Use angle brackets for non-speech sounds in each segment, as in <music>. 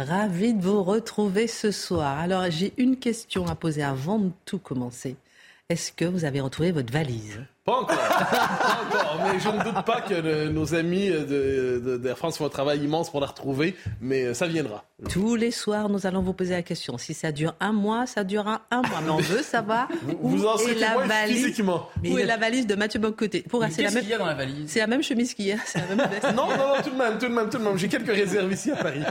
Ravi de vous retrouver ce soir. Alors, j'ai une question à poser avant de tout commencer. Est-ce que vous avez retrouvé votre valise? Pas encore. <laughs> Pas encore. Mais je ne doute pas que le- nos amis de- de- d'Air France font un travail immense pour la retrouver, mais ça viendra. Tous les soirs, nous allons vous poser la question. Si ça dure un mois, ça durera un mois. Mais on veut savoir <laughs> où Vous en est la valise. physiquement. Où est la valise de Mathieu Bocoté? Pour c'est la même. qu'il y a dans la valise? C'est la même chemise qu'hier. C'est la même veste. <laughs> Non, non, non, tout de même, tout de même, tout de même. J'ai quelques réserves ici à Paris.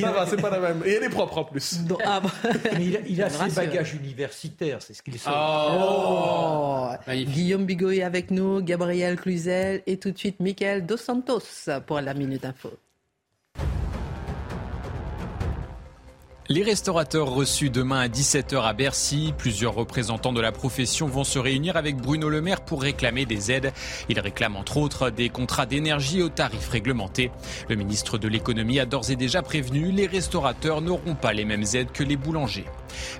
Ça va, c'est pas la même. Et elle est propre en plus. Non, ah bon. Mais il a, il a ses rassure. bagages universitaires, c'est ce qu'il sauve. Oh. Magnifique. Guillaume Bigot est avec nous, Gabriel Cluzel et tout de suite Michael Dos Santos pour la Minute Info. Les restaurateurs reçus demain à 17h à Bercy, plusieurs représentants de la profession vont se réunir avec Bruno Le Maire pour réclamer des aides. Ils réclament entre autres des contrats d'énergie aux tarifs réglementés. Le ministre de l'économie a d'ores et déjà prévenu, les restaurateurs n'auront pas les mêmes aides que les boulangers.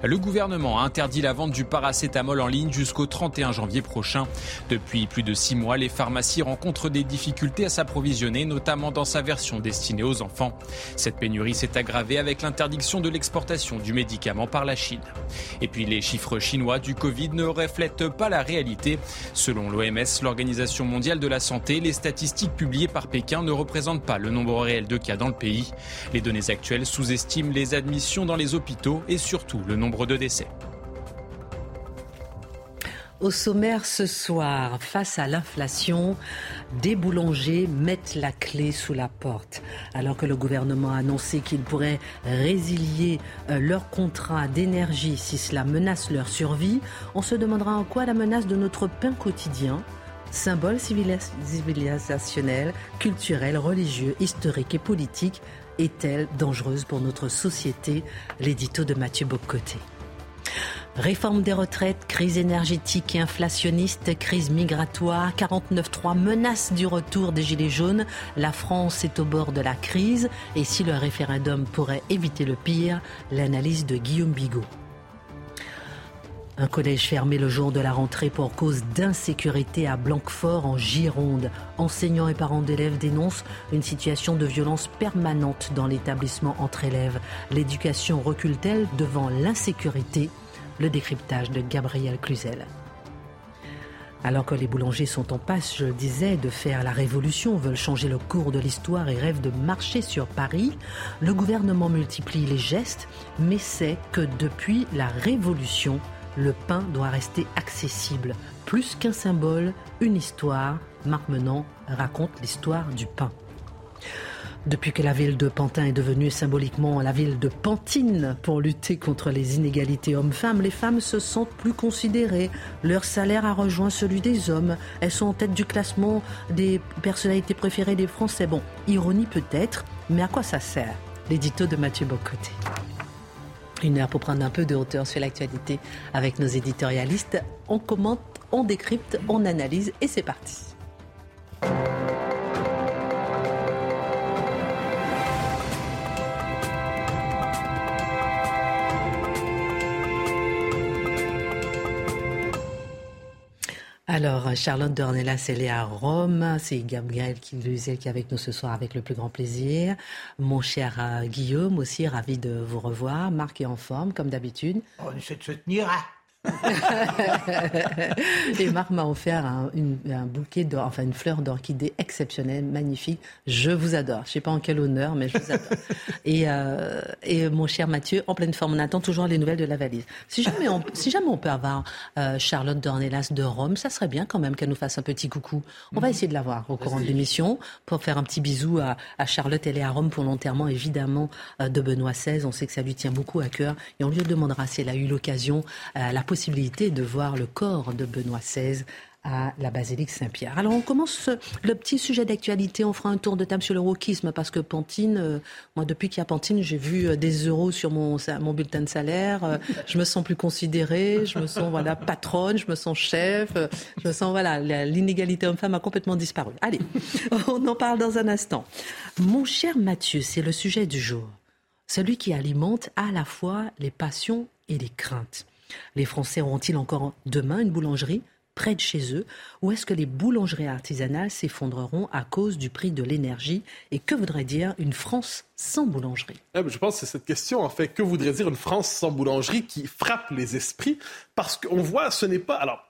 Le gouvernement a interdit la vente du paracétamol en ligne jusqu'au 31 janvier prochain. Depuis plus de six mois, les pharmacies rencontrent des difficultés à s'approvisionner, notamment dans sa version destinée aux enfants. Cette pénurie s'est aggravée avec l'interdiction de l'exportation du médicament par la Chine. Et puis les chiffres chinois du Covid ne reflètent pas la réalité. Selon l'OMS, l'Organisation mondiale de la santé, les statistiques publiées par Pékin ne représentent pas le nombre réel de cas dans le pays. Les données actuelles sous-estiment les admissions dans les hôpitaux et surtout le nombre de décès. Au sommaire ce soir, face à l'inflation, des boulangers mettent la clé sous la porte. Alors que le gouvernement a annoncé qu'il pourrait résilier euh, leur contrat d'énergie si cela menace leur survie, on se demandera en quoi la menace de notre pain quotidien, symbole civilis- civilisationnel, culturel, religieux, historique et politique, est-elle dangereuse pour notre société? L'édito de Mathieu Bocoté. Réforme des retraites, crise énergétique et inflationniste, crise migratoire, 49.3 menace du retour des Gilets jaunes. La France est au bord de la crise et si le référendum pourrait éviter le pire, l'analyse de Guillaume Bigot. Un collège fermé le jour de la rentrée pour cause d'insécurité à Blanquefort en Gironde. Enseignants et parents d'élèves dénoncent une situation de violence permanente dans l'établissement entre élèves. L'éducation recule-t-elle devant l'insécurité? Le décryptage de Gabriel Cluzel. Alors que les boulangers sont en passe, je le disais, de faire la révolution, veulent changer le cours de l'histoire et rêvent de marcher sur Paris, le gouvernement multiplie les gestes, mais sait que depuis la révolution, le pain doit rester accessible. Plus qu'un symbole, une histoire. Marc Menant raconte l'histoire du pain. Depuis que la ville de Pantin est devenue symboliquement la ville de Pantine pour lutter contre les inégalités hommes-femmes, les femmes se sentent plus considérées. Leur salaire a rejoint celui des hommes. Elles sont en tête du classement des personnalités préférées des Français. Bon, ironie peut-être, mais à quoi ça sert? L'édito de Mathieu Bocoté. Une heure pour prendre un peu de hauteur sur l'actualité avec nos éditorialistes. On commente, on décrypte, on analyse et c'est parti. Alors, Charlotte Dornelas, elle est à Rome. C'est Gabriel qui qui est avec nous ce soir avec le plus grand plaisir. Mon cher euh, Guillaume aussi, ravi de vous revoir. Marc est en forme, comme d'habitude. On de se tenir. <laughs> Et Marc m'a offert un, une- un bouquet d'or, enfin une fleur d'orchidée exceptionnelle, magnifique. Je vous adore. Je sais pas en quel honneur, mais je vous adore. <laughs> et, euh, et mon cher Mathieu, en pleine forme, on attend toujours les nouvelles de la valise. Si jamais on, si jamais on peut avoir euh, Charlotte Dornelas de Rome, ça serait bien quand même qu'elle nous fasse un petit coucou. On va essayer de la voir au courant de l'émission pour faire un petit bisou à, à Charlotte. Elle est à Rome pour l'enterrement, évidemment, euh, de Benoît XVI. On sait que ça lui tient beaucoup à cœur. Et on lui demandera si elle a eu l'occasion, euh, la possibilité de voir le corps de Benoît XVI à la basilique Saint-Pierre. Alors on commence le petit sujet d'actualité. On fera un tour de table sur le wokisme parce que Pantine, euh, moi depuis qu'il y a Pantine, j'ai vu euh, des euros sur mon, mon bulletin de salaire. Euh, je me sens plus considérée, je me sens voilà patronne, je me sens chef, je me sens voilà l'inégalité homme-femme a complètement disparu. Allez, <laughs> on en parle dans un instant. Mon cher Mathieu, c'est le sujet du jour. Celui qui alimente à la fois les passions et les craintes. Les Français auront-ils encore demain une boulangerie près de chez eux Ou est-ce que les boulangeries artisanales s'effondreront à cause du prix de l'énergie Et que voudrait dire une France sans boulangerie? Ben, Je pense que c'est cette question, en fait, que voudrait dire une France sans boulangerie qui frappe les esprits? Parce qu'on voit, ce n'est pas... Alors,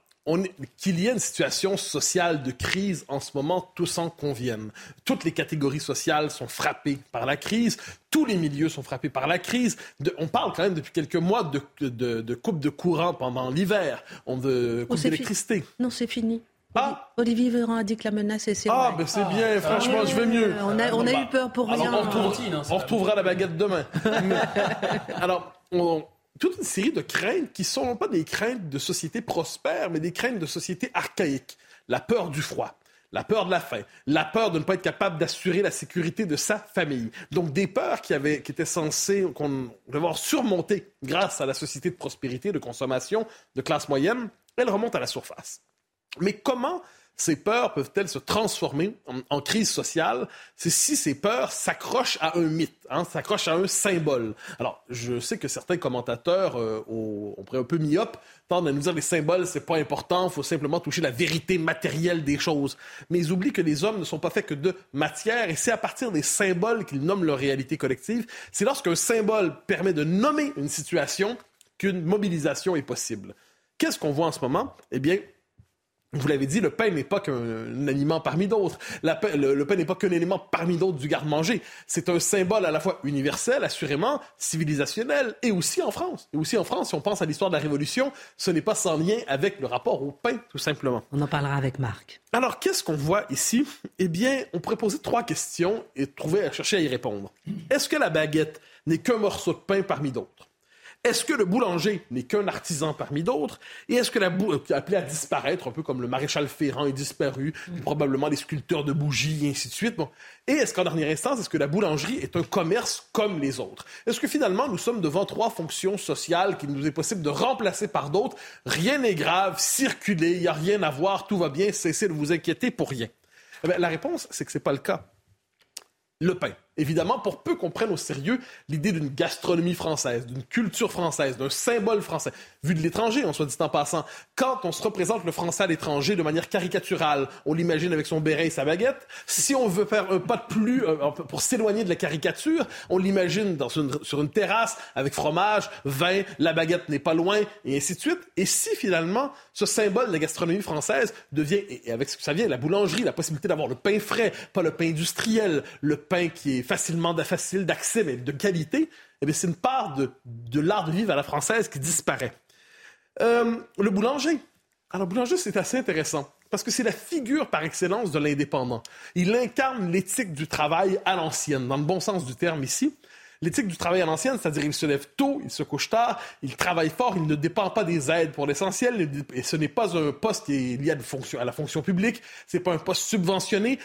qu'il y ait une situation sociale de crise en ce moment, tous en conviennent. Toutes les catégories sociales sont frappées par la crise, tous les milieux sont frappés par la crise. on parle quand même depuis quelques mois de, de, coupe de courant pendant l'hiver, de coupe oh, d'électricité. Non, c'est fini. Ah. Olivier Véran a dit que la menace est Ah, ben c'est bien, ah. franchement, je vais mieux. On a, on a eu peur pour rien. On, retrouvera la baguette demain. <laughs> alors, on, toute une série de craintes qui sont non pas des craintes de société prospère, mais des craintes de société archaïque. La peur du froid, la peur de la faim, la peur de ne pas être capable d'assurer la sécurité de sa famille. Donc des peurs qui, avaient, qui étaient censées qu'on devoir surmonter grâce à la société de prospérité, de consommation, de classe moyenne, elles remontent à la surface. Mais comment ces peurs peuvent-elles se transformer en, crise sociale? C'est si ces peurs s'accrochent à un mythe, hein, s'accrochent à un symbole. Alors, je sais que certains commentateurs, euh, on un peu myope, tendent à nous dire les symboles, c'est pas important, faut simplement toucher la vérité matérielle des choses. Mais ils oublient que les hommes ne sont pas faits que de matière, et c'est à partir des symboles qu'ils nomment leur réalité collective. C'est lorsqu'un symbole permet de nommer une situation qu'une mobilisation est possible. Qu'est-ce qu'on voit en ce moment? Eh bien, vous l'avez dit, le pain n'est pas qu'un aliment parmi d'autres. Le, pain n'est pas qu'un élément parmi d'autres du garde-manger. C'est un symbole à la fois universel, assurément, civilisationnel, et aussi en France. Et aussi en France, si on pense à l'histoire de la Révolution, ce n'est pas sans lien avec le rapport au pain, tout simplement. On en parlera avec Marc. Alors, qu'est-ce qu'on voit ici? Eh bien, on pourrait poser trois questions et trouver à chercher à y répondre. Est-ce que la baguette n'est qu'un morceau de pain parmi d'autres? Est-ce que le boulanger n'est qu'un artisan parmi d'autres? Et est-ce que la bou... appelé à disparaître, un peu comme le maréchal Ferrand est disparu, probablement les sculpteurs de bougies et ainsi de suite. Bon. Et est-ce qu'en dernière instance, est-ce que la boulangerie est un commerce comme les autres? Est-ce que finalement, nous sommes devant trois fonctions sociales qu'il nous est possible de remplacer par d'autres? Rien n'est grave, circulez, il n'y a rien à voir, tout va bien, cessez de vous inquiéter pour rien. Eh la réponse, c'est que ce n'est pas le cas. Le pain évidemment, pour peu qu'on prenne au sérieux l'idée d'une gastronomie française, d'une culture française, d'un symbole français, vu de l'étranger, en soit dit en passant. Quand on se représente le français à l'étranger de manière caricaturale, on l'imagine avec son béret et sa baguette. Si on veut faire un pas de plus euh, pour s'éloigner de la caricature, on l'imagine sur une terrasse avec fromage, vin, la baguette n'est pas loin, et ainsi de suite. Et si finalement ce symbole de la gastronomie française devient, et avec ce que ça vient, la boulangerie, la possibilité d'avoir le pain frais, pas le pain industriel, le pain qui est facilement facile d'accès, mais de qualité, eh c'est une part de, de l'art de vivre à la française qui disparaît. Euh, le boulanger. Alors, boulanger, c'est assez intéressant parce que c'est la figure par excellence de l'indépendant. Il incarne l'éthique du travail à l'ancienne, dans le bon sens du terme ici. L'éthique du travail à l'ancienne, c'est-à-dire il se lève tôt, il se couche tard, il travaille fort, il ne dépend pas des aides pour l'essentiel, et ce n'est pas un poste qui est lié à, fonction, à la fonction publique, c'est pas un poste subventionné,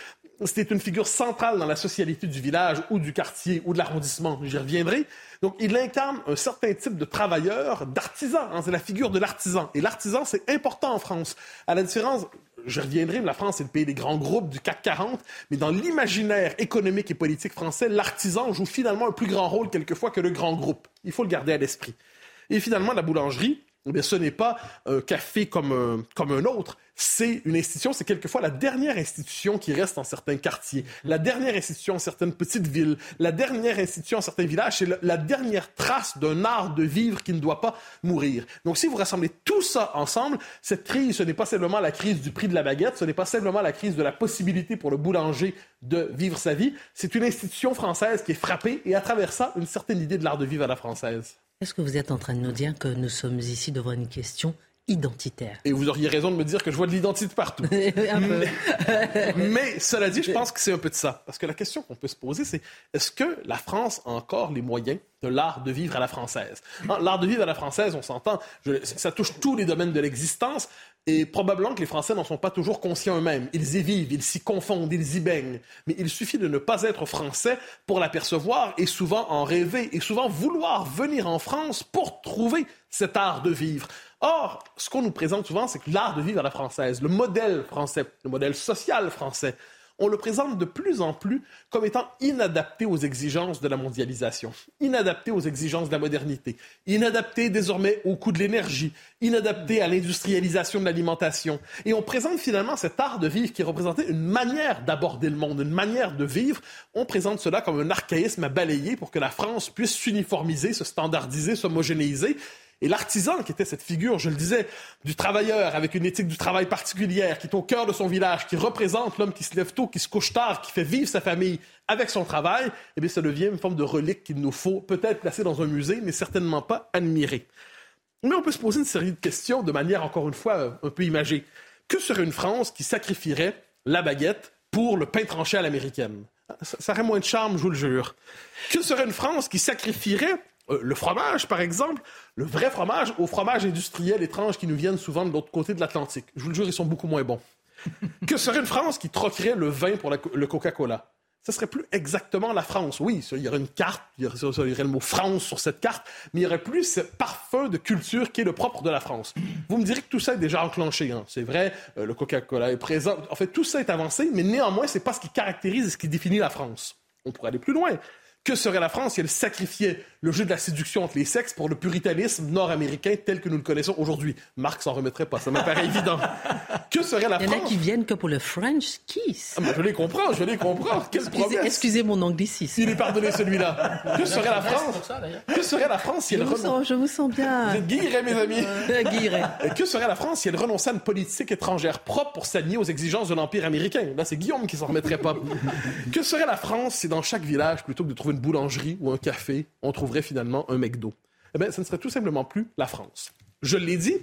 c'était une figure centrale dans la socialité du village ou du quartier ou de l'arrondissement. J'y reviendrai. Donc, il incarne un certain type de travailleur, d'artisan. Hein, c'est la figure de l'artisan. Et l'artisan, c'est important en France. À la différence, je reviendrai, mais la France est le pays des grands groupes du CAC 40, mais dans l'imaginaire économique et politique français, l'artisan joue finalement un plus grand rôle quelquefois que le grand groupe. Il faut le garder à l'esprit. Et finalement, la boulangerie, eh ce n'est pas un café comme comme un autre. C'est une institution, c'est quelquefois la dernière institution qui reste dans certains quartiers, la dernière institution dans certaines petites villes, la dernière institution dans certains villages, c'est la dernière trace d'un art de vivre qui ne doit pas mourir. Donc si vous rassemblez tout ça ensemble, cette crise, ce n'est pas simplement la crise du prix de la baguette, ce n'est pas simplement la crise de la possibilité pour le boulanger de vivre sa vie, c'est une institution française qui est frappée et à travers ça, une certaine idée de l'art de vivre à la française. Est-ce que vous êtes en train de nous dire que nous sommes ici devant une question identitaire? Et vous auriez raison de me dire que je vois de l'identité partout. <laughs> mais, <laughs> mais, cela dit, je pense que c'est un peu de ça. Parce que la question qu'on peut se poser, c'est est-ce que la France a encore les moyens de l'art de vivre à la française? Hein, l'art de vivre à la française, on s'entend, ça touche tous les domaines de l'existence, et probablement que les Français n'en sont pas toujours conscients eux-mêmes. Ils y vivent, ils s'y confondent, ils y baignent. Mais il suffit de ne pas être français pour l'apercevoir et souvent en rêver et souvent vouloir venir en France pour trouver cet art de vivre. Or, ce qu'on nous présente souvent, c'est que l'art de vivre à la française, le modèle français, le modèle social français, on le présente de plus en plus comme étant inadapté aux exigences de la mondialisation, inadapté aux exigences de la modernité, inadapté désormais au coût de l'énergie, inadapté à l'industrialisation de l'alimentation. Et on présente finalement cet art de vivre qui représentait une manière d'aborder le monde, une manière de vivre. On présente cela comme un archaïsme à balayer pour que la France puisse s'uniformiser, se standardiser, s'homogénéiser. Et l'artisan, qui était cette figure, je le disais, du travailleur avec une éthique du travail particulière, qui est au cœur de son village, qui représente l'homme qui se lève tôt, qui se couche tard, qui fait vivre sa famille avec son travail, eh bien, ça devient une forme de relique qu'il nous faut peut-être placer dans un musée, mais certainement pas admirer. Mais on peut se poser une série de questions de manière, encore une fois, un peu imagée. Que serait une France qui sacrifierait la baguette pour le pain tranché à l'américaine? Ça, ça aurait moins de charme, je vous le jure. Que serait une France qui sacrifierait euh, le fromage, par exemple, le vrai fromage au fromage industriel étrange qui nous viennent souvent de l'autre côté de l'Atlantique. Je vous le jure, ils sont beaucoup moins bons. <laughs> que serait une France qui troquerait le vin pour le Coca-Cola? Ce serait plus exactement la France. Oui, il y aurait une carte, il y aurait, le mot France sur cette carte, mais il y aurait plus ce parfum de culture qui est le propre de la France. Vous me direz que tout ça est déjà enclenché. Hein. C'est vrai, euh, le Coca-Cola est présent. En fait, tout ça est avancé, mais néanmoins, c'est pas ce qui caractérise et ce qui définit la France. On pourrait aller plus loin. Que serait la France si elle sacrifiait le jeu de la séduction entre les sexes pour le puritanisme nord-américain tel que nous le connaissons aujourd'hui? Marc s'en remettrait pas, ça me paraît évident. <laughs> Que serait la France? Il y en a qui viennent que pour le French kiss. Ah, je les comprends, je les comprends. <laughs> Quelle excusez, excusez mon anglicisme. Il est pardonné celui-là. <laughs> Que serait la France? Que serait la France si elle renonçait... Je vous sens bien. Vous êtes mes amis. Que serait la France si elle renonçait à une politique étrangère propre pour s'aligner aux exigences de l'Empire américain? Là, c'est Guillaume qui s'en remettrait pas. que serait la France si dans chaque village, plutôt que de trouver une boulangerie ou un café, on trouverait finalement un McDo. Eh bien, ce ne serait tout simplement plus la France. Je l'ai dit,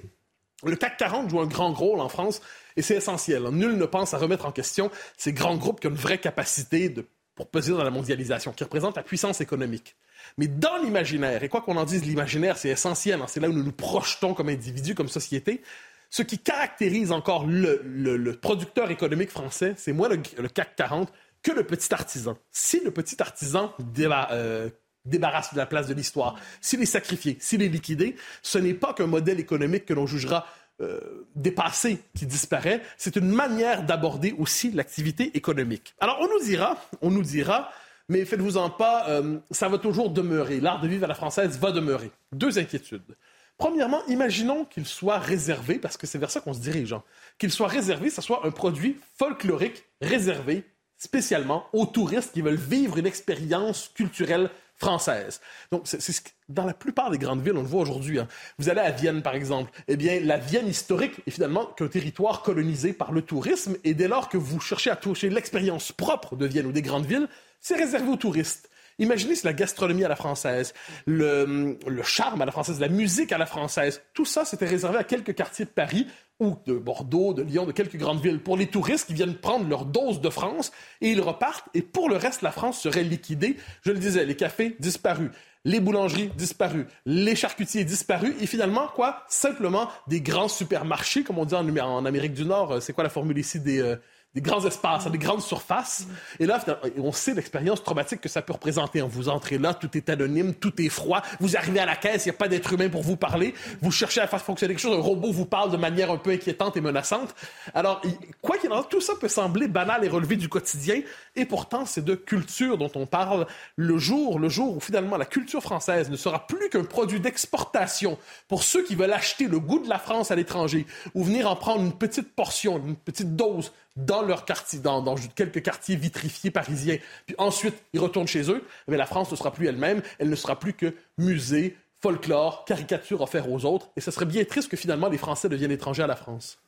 le CAC 40 joue un grand rôle en France et c'est essentiel. Nul ne pense à remettre en question ces grands groupes qui ont une vraie capacité pour peser dans la mondialisation, qui représentent la puissance économique. Mais dans l'imaginaire, et quoi qu'on en dise, l'imaginaire, c'est essentiel, hein, c'est là où nous nous projetons comme individus, comme société, ce qui caractérise encore le, producteur économique français, c'est moins le, CAC 40 que le petit artisan. Si le petit artisan euh, débarrasse de la place de l'histoire, s'il est sacrifié, s'il est liquidé, ce n'est pas qu'un modèle économique que l'on jugera euh, dépassé qui disparaît, c'est une manière d'aborder aussi l'activité économique. Alors on nous dira, on nous dira, mais faites-vous-en pas, euh, ça va toujours demeurer. L'art de vivre à la française va demeurer. Deux inquiétudes. Premièrement, imaginons qu'il soit réservé, parce que c'est vers ça qu'on se dirige, hein, qu'il soit réservé, ce soit un produit folklorique réservé spécialement aux touristes qui veulent vivre une expérience culturelle française. Donc, c'est, dans la plupart des grandes villes, on le voit aujourd'hui. Hein. Vous allez à Vienne, par exemple. Eh bien, la Vienne historique est finalement qu'un territoire colonisé par le tourisme. Et dès lors que vous cherchez à toucher l'expérience propre de Vienne ou des grandes villes, c'est réservé aux touristes. Imaginez si la gastronomie à la française, le, charme à la française, la musique à la française, tout ça, c'était réservé à quelques quartiers de Paris ou de Bordeaux, de Lyon, de quelques grandes villes, pour les touristes qui viennent prendre leur dose de France et ils repartent. Et pour le reste, la France serait liquidée. Je le disais, les cafés disparus, les boulangeries disparues, les charcutiers disparus, et finalement, quoi? Simplement des grands supermarchés, comme on dit en, en Amérique du Nord. Euh, c'est quoi la formule ici des... Euh, des grands espaces, des grandes surfaces. Et là, on sait l'expérience traumatique que ça peut représenter. Vous entrez là, tout est anonyme, tout est froid. Vous arrivez à la caisse, il n'y a pas d'être humain pour vous parler. Vous cherchez à faire fonctionner quelque chose, un robot vous parle de manière un peu inquiétante et menaçante. Alors, quoi qu'il en soit, tout ça peut sembler banal et relevé du quotidien. Et pourtant, c'est de culture dont on parle le jour, le jour où finalement la culture française ne sera plus qu'un produit d'exportation pour ceux qui veulent acheter le goût de la France à l'étranger ou venir en prendre une petite portion, une petite dose dans leur quartier, dans, quelques quartiers vitrifiés parisiens, puis ensuite ils retournent chez eux, mais la France ne sera plus elle-même, elle ne sera plus que musée, folklore, caricature offert aux autres, et ce serait bien triste que finalement les Français deviennent étrangers à la France.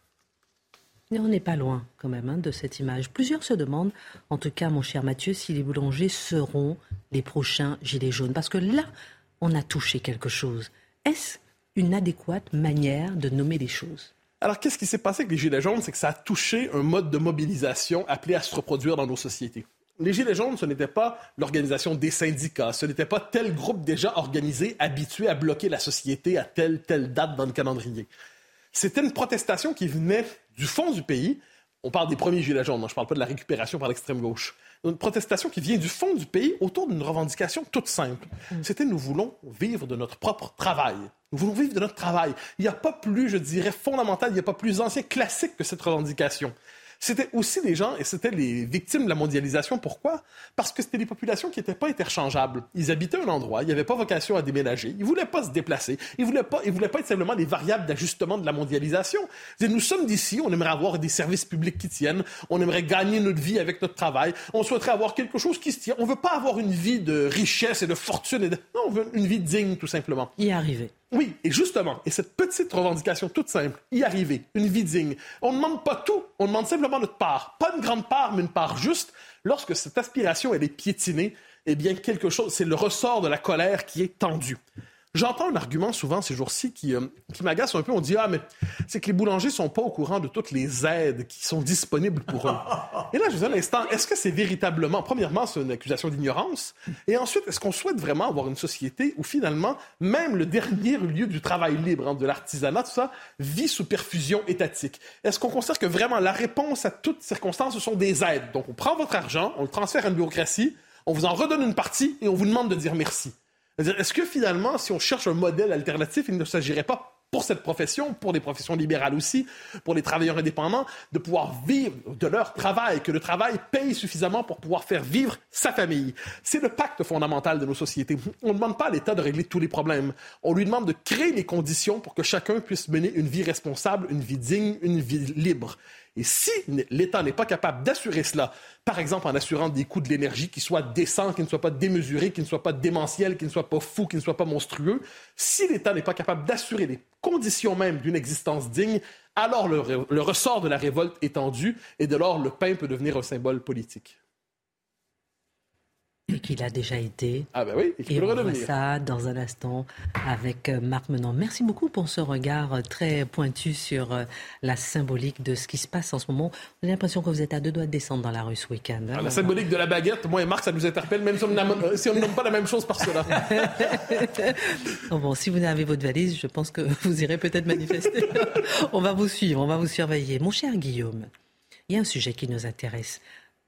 Mais on n'est pas loin quand même hein, de cette image. Plusieurs se demandent, en tout cas mon cher Mathieu, si les boulangers seront les prochains gilets jaunes. Parce que là, on a touché quelque chose. Est-ce une adéquate manière de nommer les choses? Alors, qu'est-ce qui s'est passé avec les Gilets jaunes? C'est que ça a touché un mode de mobilisation appelé à se reproduire dans nos sociétés. les Gilets jaunes, ce n'était pas l'organisation des syndicats, ce n'était pas tel groupe déjà organisé, habitué à bloquer la société à telle, telle date dans le calendrier. C'était une protestation qui venait du fond du pays. On parle des premiers Gilets jaunes, je ne parle pas de la récupération par l'extrême gauche. Une protestation qui vient du fond du pays autour d'une revendication toute simple. C'était nous voulons vivre de notre propre travail. Nous voulons vivre de notre travail. Il n'y a pas plus, je dirais, fondamental, il n'y a pas plus ancien classique que cette revendication c'était aussi les gens, et c'était les victimes de la mondialisation. Pourquoi? Parce que c'était des populations qui n'étaient pas interchangeables. Ils habitaient un endroit, ils n'avaient pas vocation à déménager, ils ne voulaient pas se déplacer, ils ne voulaient, pas, ils voulaient pas être simplement des variables d'ajustement de la mondialisation. Nous sommes d'ici, on aimerait avoir des services publics qui tiennent, on aimerait gagner notre vie avec notre travail, on souhaiterait avoir quelque chose qui se tient. On ne veut pas avoir une vie de richesse et de fortune. Et de... Non, on veut une vie digne, tout simplement. Y arriver. Oui, et justement, et cette petite revendication toute simple, y arriver, une vie digne, on ne demande pas tout, on demande simplement notre part. Pas une grande part, mais une part juste. Lorsque cette aspiration, elle est piétinée, eh bien, quelque chose, c'est le ressort de la colère qui est tendu. J'entends un argument souvent ces jours-ci qui, euh, qui m'agace un peu. On dit Ah, mais c'est que les boulangers sont pas au courant de toutes les aides qui sont disponibles pour eux. <laughs> Et là, je vous dis un instant, est-ce que c'est véritablement, premièrement, c'est une accusation d'ignorance? Et ensuite, est-ce qu'on souhaite vraiment avoir une société où finalement, même le dernier lieu du travail libre, hein, de l'artisanat, tout ça, vit sous perfusion étatique? Est-ce qu'on considère que vraiment la réponse à toutes circonstances, ce sont des aides? Donc, on prend votre argent, on le transfère à une bureaucratie, on vous en redonne une partie et on vous demande de dire merci. Est-ce que finalement, si on cherche un modèle alternatif, il ne s'agirait pas pour cette profession, pour les professions libérales aussi, pour les travailleurs indépendants, de pouvoir vivre de leur travail, que le travail paye suffisamment pour pouvoir faire vivre sa famille? C'est le pacte fondamental de nos sociétés. On ne demande pas à l'État de régler tous les problèmes. On lui demande de créer les conditions pour que chacun puisse mener une vie responsable, une vie digne, une vie libre. Et si l'État n'est pas capable d'assurer cela, par exemple en assurant des coûts de l'énergie qui soient décents, qui ne soient pas démesurés, qui ne soient pas démentiels, qui ne soient pas fous, qui ne soient pas monstrueux, si l'État n'est pas capable d'assurer les conditions même d'une existence digne, alors le, le, ressort de la révolte est tendu et de lors le pain peut devenir un symbole politique et qu'il a déjà été. Ah ben oui, et qu'il peut le redevenir. ça dans un instant avec euh, Marc Menon. Merci beaucoup pour ce regard euh, très pointu sur euh, la symbolique de ce qui se passe en ce moment. On a l'impression que vous êtes à deux doigts de descendre dans la rue ce week-end. Hein. Ah, la symbolique de la baguette, moi et Marc, ça nous interpelle, même si on ne nomme pas la même chose par cela. <laughs> bon, si vous avez votre valise, je pense que vous irez peut-être manifester. <laughs> on va vous suivre, on va vous surveiller. Mon cher Guillaume, il y a un sujet qui nous intéresse,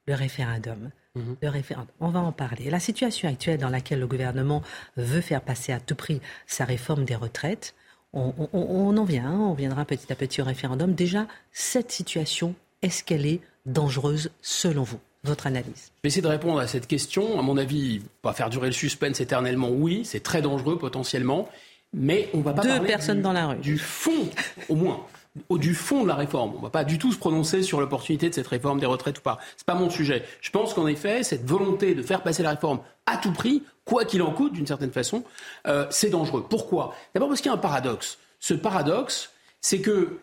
le référendum. Mhm. Le référendum. On va en parler. La situation actuelle dans laquelle le gouvernement veut faire passer à tout prix sa réforme des retraites, on, en vient, hein. on viendra petit à petit au référendum. Déjà, cette situation, est-ce qu'elle est dangereuse selon vous votre analyse? Je vais essayer de répondre à cette question. À mon avis, pas faire durer le suspense éternellement, oui, c'est très dangereux potentiellement, mais on va pas Deux personnes dans la rue. du fond, au moins <laughs> du fond de la réforme. On ne va pas du tout se prononcer sur l'opportunité de cette réforme des retraites ou pas. Ce n'est pas mon sujet. Je pense qu'en effet, cette volonté de faire passer la réforme à tout prix, quoi qu'il en coûte d'une certaine façon, euh, c'est dangereux. Pourquoi? D'abord parce qu'il y a un paradoxe. Ce paradoxe, c'est que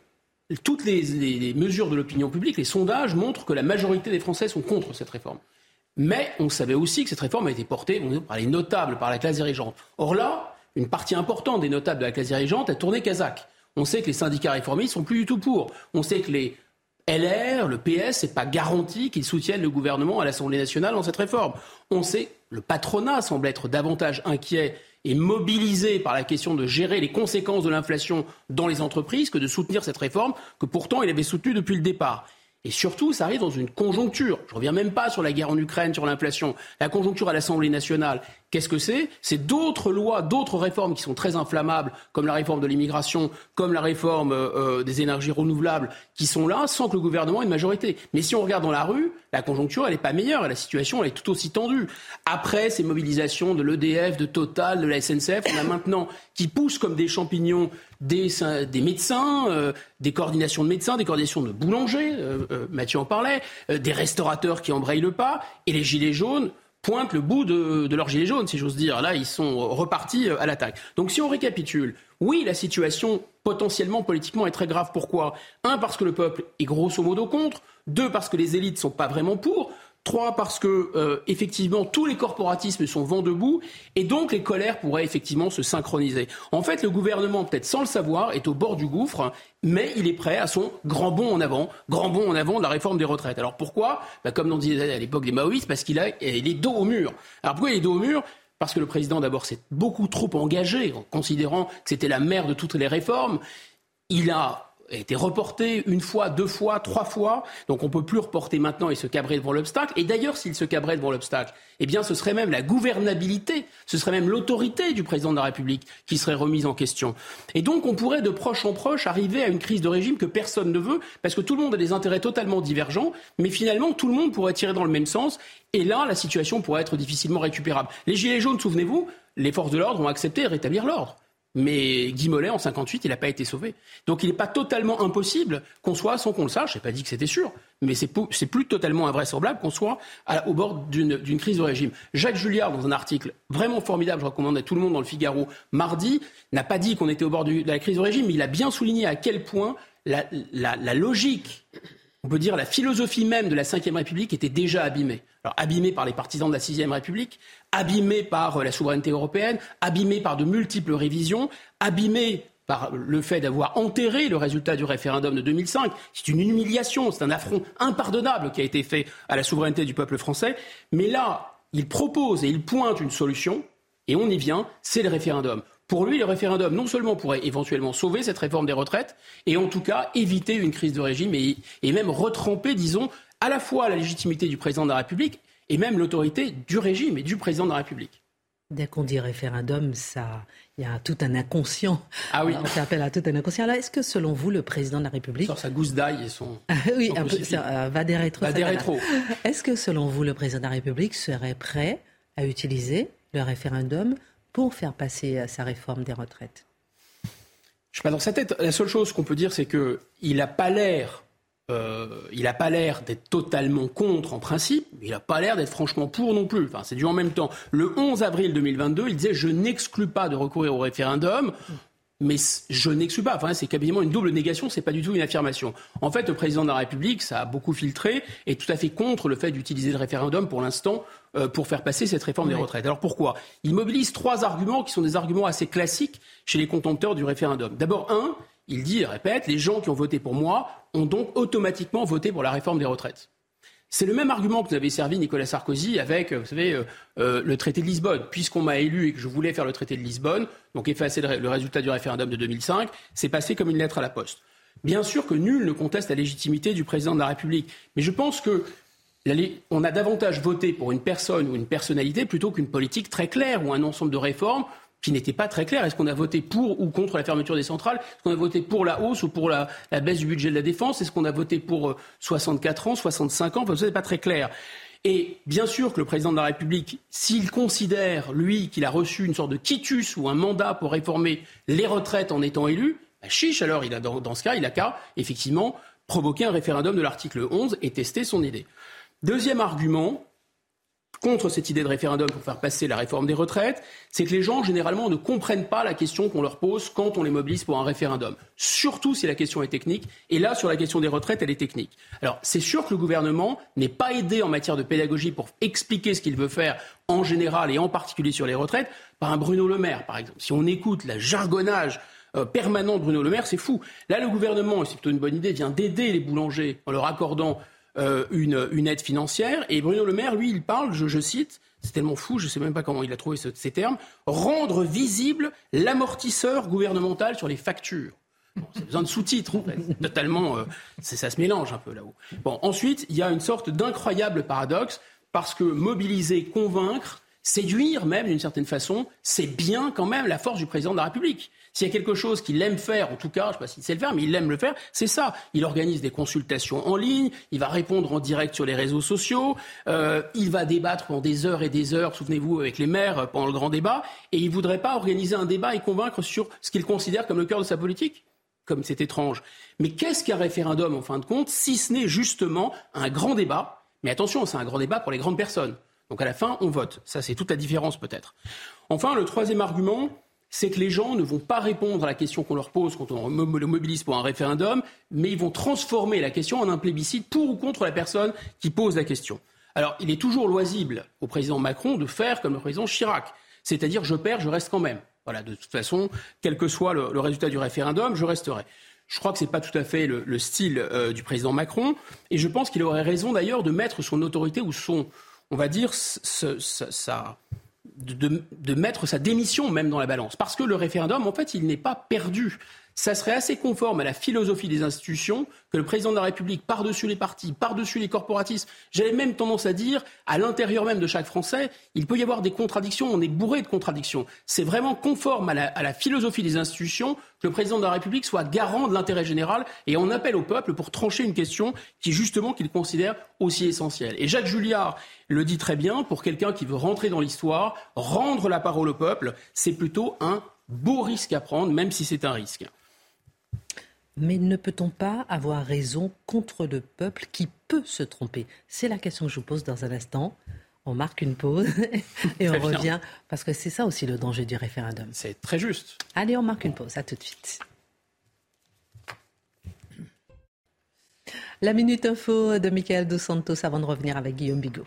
toutes les, mesures de l'opinion publique, les sondages montrent que la majorité des Français sont contre cette réforme. Mais on savait aussi que cette réforme a été portée par les notables, par la classe dirigeante. Or là, une partie importante des notables de la classe dirigeante a tourné kazakh. On sait que les syndicats réformistes sont plus du tout pour. On sait que les LR, le PS, n'est pas garanti qu'ils soutiennent le gouvernement à l'Assemblée nationale dans cette réforme. On sait que le patronat semble être davantage inquiet et mobilisé par la question de gérer les conséquences de l'inflation dans les entreprises que de soutenir cette réforme que pourtant il avait soutenue depuis le départ. Et surtout, ça arrive dans une conjoncture. Je ne reviens même pas sur la guerre en Ukraine, sur l'inflation. La conjoncture à l'Assemblée nationale, qu'est-ce que c'est? C'est d'autres lois, d'autres réformes qui sont très inflammables, comme la réforme de l'immigration, comme la réforme euh, euh, des énergies renouvelables, qui sont là sans que le gouvernement ait une majorité. Mais si on regarde dans la rue, la conjoncture, elle n'est pas meilleure la situation, elle est tout aussi tendue. Après ces mobilisations de l'EDF, de Total, de la SNCF, on a maintenant qui poussent comme des champignons des, médecins, euh, des coordinations de médecins, des coordinations de boulangers, Mathieu en parlait, des restaurateurs qui embrayent le pas, et les gilets jaunes pointent le bout de, leurs gilets jaunes, si j'ose dire. Là, ils sont repartis à l'attaque. Donc si on récapitule, oui, la situation potentiellement politiquement est très grave. Pourquoi? Un, parce que le peuple est grosso modo contre. Deux, parce que les élites ne sont pas vraiment pour. Trois, parce que euh, effectivement tous les corporatismes sont vent debout et donc les colères pourraient effectivement se synchroniser. En fait, le gouvernement, peut-être sans le savoir, est au bord du gouffre, mais il est prêt à son grand bond en avant, grand bond en avant de la réforme des retraites. Alors pourquoi? Bah, Comme on disait à l'époque des Maoïstes, parce qu'il a il est dos au mur. Alors pourquoi il est dos au mur? Parce que le président, d'abord, s'est beaucoup trop engagé, en considérant que c'était la mère de toutes les réformes. Il a a été reporté une fois, deux fois, trois fois. Donc on ne peut plus reporter maintenant et se cabrer devant l'obstacle. Et d'ailleurs, s'il se cabrait devant l'obstacle, eh bien ce serait même la gouvernabilité, ce serait même l'autorité du président de la République qui serait remise en question. Et donc on pourrait de proche en proche arriver à une crise de régime que personne ne veut, parce que tout le monde a des intérêts totalement divergents, mais finalement tout le monde pourrait tirer dans le même sens. Et là, la situation pourrait être difficilement récupérable. Les Gilets jaunes, souvenez-vous, les forces de l'ordre ont accepté de rétablir l'ordre. Mais Guy Mollet, en 58, il n'a pas été sauvé. Donc il n'est pas totalement impossible qu'on soit, sans qu'on le sache, je n'ai pas dit que c'était sûr, mais c'est plus totalement invraisemblable qu'on soit au bord d'une crise de régime. Jacques Julliard, dans un article vraiment formidable, je recommande à tout le monde dans le Figaro, mardi, n'a pas dit qu'on était au bord de la crise de régime, mais il a bien souligné à quel point la, la logique on peut dire la philosophie même de la Ve République était déjà abîmée. Abîmée par les partisans de la Sixième République, abîmée par euh, la souveraineté européenne, abîmée par de multiples révisions, abîmée par le fait d'avoir enterré le résultat du référendum de 2005. C'est une humiliation, c'est un affront impardonnable qui a été fait à la souveraineté du peuple français. Mais là, il propose et il pointe une solution, et on y vient, c'est le référendum. Pour lui, le référendum, non seulement pourrait éventuellement sauver cette réforme des retraites, et en tout cas éviter une crise de régime et, même retremper, disons, à la fois la légitimité du président de la République et même l'autorité du régime et du président de la République. Dès qu'on dit référendum, ça, il y a tout un inconscient. Ah oui. On appel à tout un inconscient. Alors, est-ce que selon vous, le président de la République. Sur sa gousse d'ail et son. <laughs> oui, un peu, ça, va des rétro. Va des rétro. Est-ce que selon vous, le président de la République serait prêt à utiliser le référendum pour faire passer sa réforme des retraites Je ne suis pas dans sa tête. La seule chose qu'on peut dire, c'est qu'il n'a pas l'air euh, il n'a pas l'air d'être totalement contre en principe, mais il n'a pas l'air d'être franchement pour non plus. Enfin, c'est du en même temps. Le 11 avril 2022, il disait Je n'exclus pas de recourir au référendum mais je n'exclus pas. Enfin, c'est quasiment une double négation, c'est pas du tout une affirmation. En fait, le président de la République, ça a beaucoup filtré, est tout à fait contre le fait d'utiliser le référendum pour l'instant euh, pour faire passer cette réforme des retraites. Alors pourquoi? Il mobilise trois arguments qui sont des arguments assez classiques chez les contenteurs du référendum. D'abord, un, il dit, il répète, les gens qui ont voté pour moi ont donc automatiquement voté pour la réforme des retraites. C'est le même argument que vous avez servi Nicolas Sarkozy avec, vous savez, euh, euh, le traité de Lisbonne. Puisqu'on m'a élu et que je voulais faire le traité de Lisbonne, donc effacer le, résultat du référendum de 2005, c'est passé comme une lettre à la poste. Bien sûr que nul ne conteste la légitimité du président de la République, mais je pense que on a davantage voté pour une personne ou une personnalité plutôt qu'une politique très claire ou un ensemble de réformes qui n'était pas très clair. Est-ce qu'on a voté pour ou contre la fermeture des centrales? Est-ce qu'on a voté pour la hausse ou pour la, baisse du budget de la défense? Est-ce qu'on a voté pour 64 euh, ans, 65 ans? Ce n'est pas très clair. Et bien sûr que le président de la République, s'il considère, lui, qu'il a reçu une sorte de quitus ou un mandat pour réformer les retraites en étant élu, bah, chiche, alors il a, dans, dans ce cas, il a qu'à, effectivement, provoquer un référendum de l'article 11 et tester son idée. Deuxième argument, contre cette idée de référendum pour faire passer la réforme des retraites, c'est que les gens, généralement, ne comprennent pas la question qu'on leur pose quand on les mobilise pour un référendum. Surtout si la question est technique. Et là, sur la question des retraites, elle est technique. Alors, c'est sûr que le gouvernement n'est pas aidé en matière de pédagogie pour expliquer ce qu'il veut faire en général et en particulier sur les retraites par un Bruno Le Maire, par exemple. Si on écoute le jargonnage euh, permanent de Bruno Le Maire, c'est fou. Là, le gouvernement, et c'est plutôt une bonne idée, vient d'aider les boulangers en leur accordant euh, une, aide financière. Et Bruno Le Maire, lui, il parle, je, cite, c'est tellement fou, je ne sais même pas comment il a trouvé ces termes, rendre visible l'amortisseur gouvernemental sur les factures. C'est besoin de sous-titres, en. Totalement, euh, ça se mélange un peu là-haut. Bon, ensuite, il y a une sorte d'incroyable paradoxe, parce que mobiliser, convaincre, séduire même d'une certaine façon, c'est bien quand même la force du président de la République. S'il y a quelque chose qu'il aime faire, en tout cas, je ne sais pas s'il sait le faire, mais il aime le faire, c'est ça. Il organise des consultations en ligne, il va répondre en direct sur les réseaux sociaux, euh, il va débattre pendant des heures et des heures, souvenez-vous, avec les maires euh, pendant le grand débat, et il ne voudrait pas organiser un débat et convaincre sur ce qu'il considère comme le cœur de sa politique comme c'est étrange. Mais qu'est-ce qu'un référendum, en fin de compte, si ce n'est justement un grand débat? Mais attention, c'est un grand débat pour les grandes personnes. Donc à la fin, on vote. Ça, c'est toute la différence peut-être. Enfin, le troisième argument, c'est que les gens ne vont pas répondre à la question qu'on leur pose quand on le mobilise pour un référendum, mais ils vont transformer la question en un plébiscite pour ou contre la personne qui pose la question. Alors, il est toujours loisible au président Macron de faire comme le président Chirac, c'est-à-dire je perds, je reste quand même. Voilà, de toute façon, quel que soit le, résultat du référendum, je resterai. Je crois que ce n'est pas tout à fait le, style euh, du président Macron, et je pense qu'il aurait raison d'ailleurs de mettre son autorité ou son, on va dire, sa, de, mettre sa démission même dans la balance. Parce que le référendum, en fait, il n'est pas perdu ça serait assez conforme à la philosophie des institutions que le président de la République, par-dessus les partis, par-dessus les corporatismes, j'avais même tendance à dire, à l'intérieur même de chaque Français, il peut y avoir des contradictions, on est bourré de contradictions. C'est vraiment conforme à la, philosophie des institutions que le président de la République soit garant de l'intérêt général et on appelle au peuple pour trancher une question qui, justement, qu'il considère aussi essentielle. Et Jacques Julliard le dit très bien, pour quelqu'un qui veut rentrer dans l'histoire, rendre la parole au peuple, c'est plutôt un beau risque à prendre, même si c'est un risque. Mais ne peut-on pas avoir raison contre le peuple qui peut se tromper? C'est la question que je vous pose dans un instant. On marque une pause <laughs> et on revient parce que c'est ça aussi le danger du référendum. C'est très juste. Allez, on marque une pause. À tout de suite. La minute info de Michael Dos Santos avant de revenir avec Guillaume Bigot.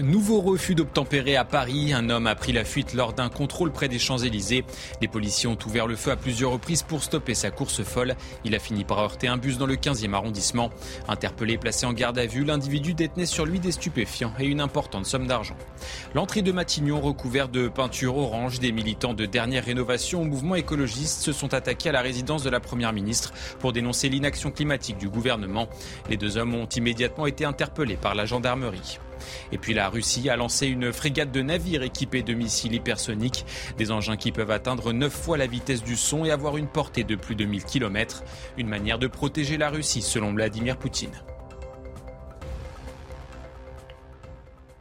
Nouveau refus d'obtempérer à Paris. Un homme a pris la fuite lors d'un contrôle près des Champs-Élysées. Les policiers ont ouvert le feu à plusieurs reprises pour stopper sa course folle. Il a fini par heurter un bus dans le 15e arrondissement. Interpellé, placé en garde à vue, l'individu détenait sur lui des stupéfiants et une importante somme d'argent. L'entrée de Matignon recouverte de peinture orange, des militants de dernière rénovation au mouvement écologiste se sont attaqués à la résidence de la Première ministre pour dénoncer l'inaction climatique du gouvernement. Les deux hommes ont immédiatement été interpellés par la gendarmerie. Et puis la Russie a lancé une frégate de navires équipés de missiles hypersoniques, des engins qui peuvent atteindre 9 fois la vitesse du son et avoir une portée de plus de 1000 km. Une manière de protéger la Russie selon Vladimir Poutine.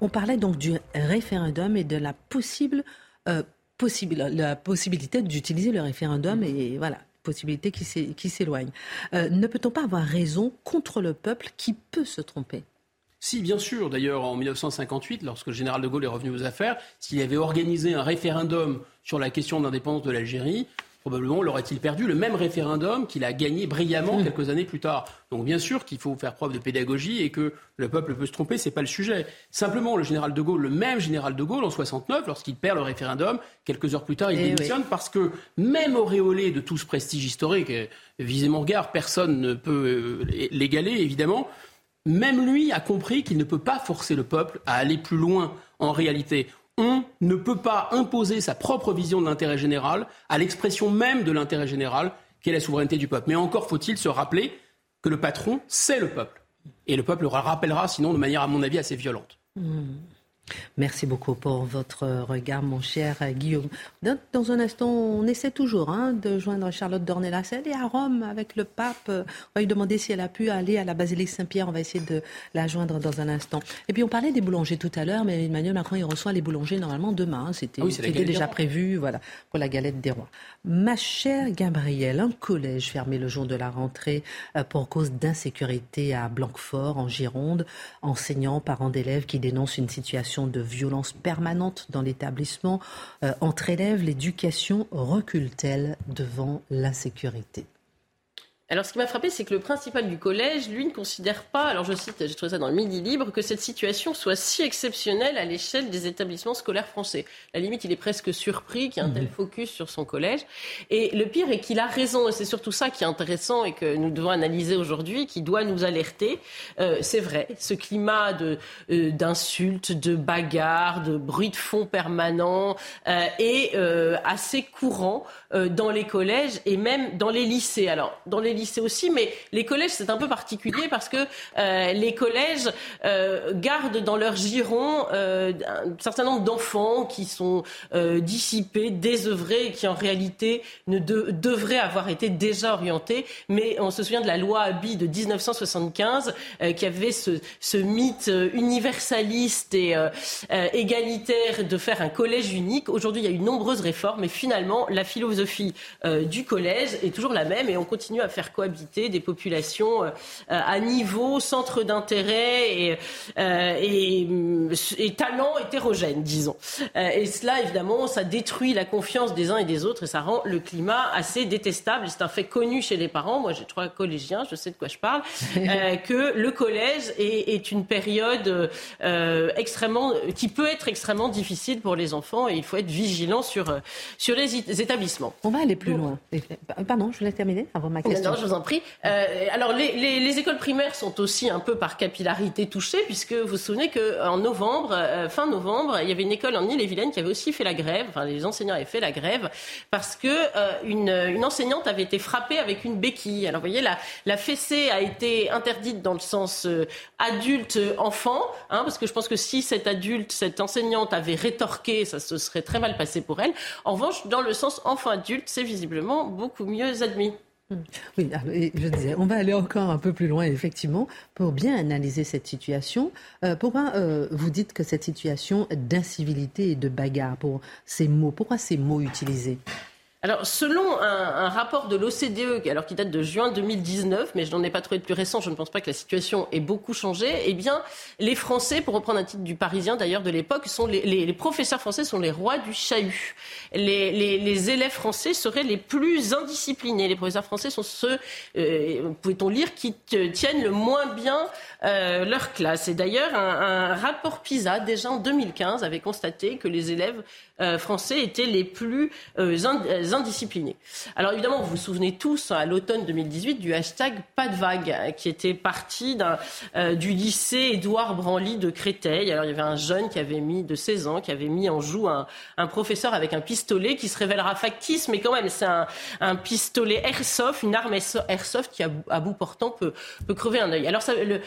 On parlait donc du référendum et de la possible, euh, la possibilité d'utiliser le référendum et voilà, possibilité qui s'éloigne. Euh, ne peut-on pas avoir raison contre le peuple qui peut se tromper? Si, bien sûr. D'ailleurs, en 1958, lorsque le général de Gaulle est revenu aux affaires, s'il avait organisé un référendum sur la question de l'indépendance de l'Algérie, probablement l'aurait-il perdu, le même référendum qu'il a gagné brillamment mmh. quelques années plus tard. Donc bien sûr qu'il faut faire preuve de pédagogie et que le peuple peut se tromper, c'est pas le sujet. Simplement, le général de Gaulle, le même général de Gaulle en 69, lorsqu'il perd le référendum, quelques heures plus tard, il eh démissionne parce que même auréolé de tout ce prestige historique, visez mon regard, personne ne peut euh, l'égaler évidemment, même lui a compris qu'il ne peut pas forcer le peuple à aller plus loin en réalité. On ne peut pas imposer sa propre vision de l'intérêt général à l'expression même de l'intérêt général qu'est la souveraineté du peuple. Mais encore faut-il se rappeler que le patron, c'est le peuple. Et le peuple le rappellera, sinon de manière, à mon avis, assez violente. Hmm. Merci beaucoup pour votre regard, mon cher Guillaume. Dans un instant, on essaie toujours hein, de joindre Charlotte Dornelas. Elle est à Rome avec le pape. On va lui demander si elle a pu aller à la basilique Saint-Pierre. On va essayer de la joindre dans un instant. Et puis, on parlait des boulangers tout à l'heure, mais Emmanuel Macron, il reçoit les boulangers normalement demain. Hein. C'était ah déjà prévu voilà, pour la galette des rois. Ma chère Gabrielle, un collège fermé le jour de la rentrée euh, pour cause d'insécurité à Blanquefort, en Gironde. Enseignants, parents d'élèves qui dénoncent une situation de violence permanente dans l'établissement. Euh, entre élèves, l'éducation recule-t-elle devant l'insécurité? Alors, ce qui m'a frappé, c'est que le principal du collège, lui, ne considère pas, alors je cite, j'ai trouvé ça dans le Midi Libre, que cette situation soit si exceptionnelle à l'échelle des établissements scolaires français. À la limite, il est presque surpris qu'il y ait un tel mhm. focus sur son collège. Et le pire est qu'il a raison, et c'est surtout ça qui est intéressant et que nous devons analyser aujourd'hui, qui doit nous alerter. Euh, c'est vrai, ce climat de euh, d'insultes, de bagarres, de bruit de fond permanent euh, est assez courant dans les collèges et même dans les lycées. Alors, dans les lycées aussi, mais les collèges, c'est un peu particulier parce que euh, les collèges euh, gardent dans leur giron un certain nombre d'enfants qui sont dissipés, désœuvrés, qui en réalité ne devraient avoir été déjà orientés. Mais on se souvient de la loi Abi de 1975 qui avait ce, mythe universaliste et égalitaire de faire un collège unique. Aujourd'hui, il y a eu de nombreuses réformes, mais finalement, la philosophie euh, du collège est toujours la même et on continue à faire faire cohabiter des populations à niveau, centre d'intérêt et, et, et talents hétérogènes, disons. et cela, évidemment, ça détruit la confiance des uns et des autres et ça rend le climat assez détestable. C'est un fait connu chez les parents. Moi, j'ai trois collégiens, je sais de quoi je parle. <laughs> que le collège est, est une période extrêmement, qui peut être extrêmement difficile pour les enfants et il faut être vigilant sur, euh, sur les, établissements. On va aller plus loin. Pardon, je voulais terminer avant ma question. Je vous en prie. Euh, alors, les, les, écoles primaires sont aussi un peu par capillarité touchées, puisque vous vous souvenez qu'en novembre, euh, fin novembre, il y avait une école en Ille-et-Vilaine qui avait aussi fait la grève, enfin, les enseignants avaient fait la grève, parce que une, enseignante avait été frappée avec une béquille. Alors, vous voyez, la, la fessée a été interdite dans le sens adulte-enfant, hein, parce que je pense que si cet adulte, cette enseignante avait rétorqué, ça se serait très mal passé pour elle. En revanche, dans le sens enfant-adulte, c'est visiblement beaucoup mieux admis. Oui, ah, je disais, on va aller encore un peu plus loin, effectivement, pour bien analyser cette situation. Euh, pourquoi euh, vous dites que cette situation d'incivilité et de bagarre, pour ces mots, pourquoi ces mots utilisés? Alors, selon un, rapport de l'OCDE, alors qui date de juin 2019, mais je n'en ai pas trouvé de plus récent, je ne pense pas que la situation ait beaucoup changé. Eh bien, les Français, pour reprendre un titre du Parisien d'ailleurs de l'époque, sont les, professeurs français sont les rois du chahut. Les, élèves français seraient les plus indisciplinés. Les professeurs français sont ceux, euh, pouvait-on lire, qui tiennent le moins bien euh, leur classe. Et d'ailleurs, un, rapport PISA, déjà en 2015, avait constaté que les élèves euh, français étaient les plus euh, euh, indisciplinés. Alors évidemment, vous vous souvenez tous, à l'automne 2018, du hashtag pas vague, qui était parti du lycée Édouard Branly de Créteil. Alors il y avait un jeune qui avait mis, de 16 ans, qui avait mis en joue un, professeur avec un pistolet qui se révélera factice, mais quand même, c'est un, pistolet airsoft, une arme airsoft qui, à bout, portant, peut, crever un œil. Alors ça, de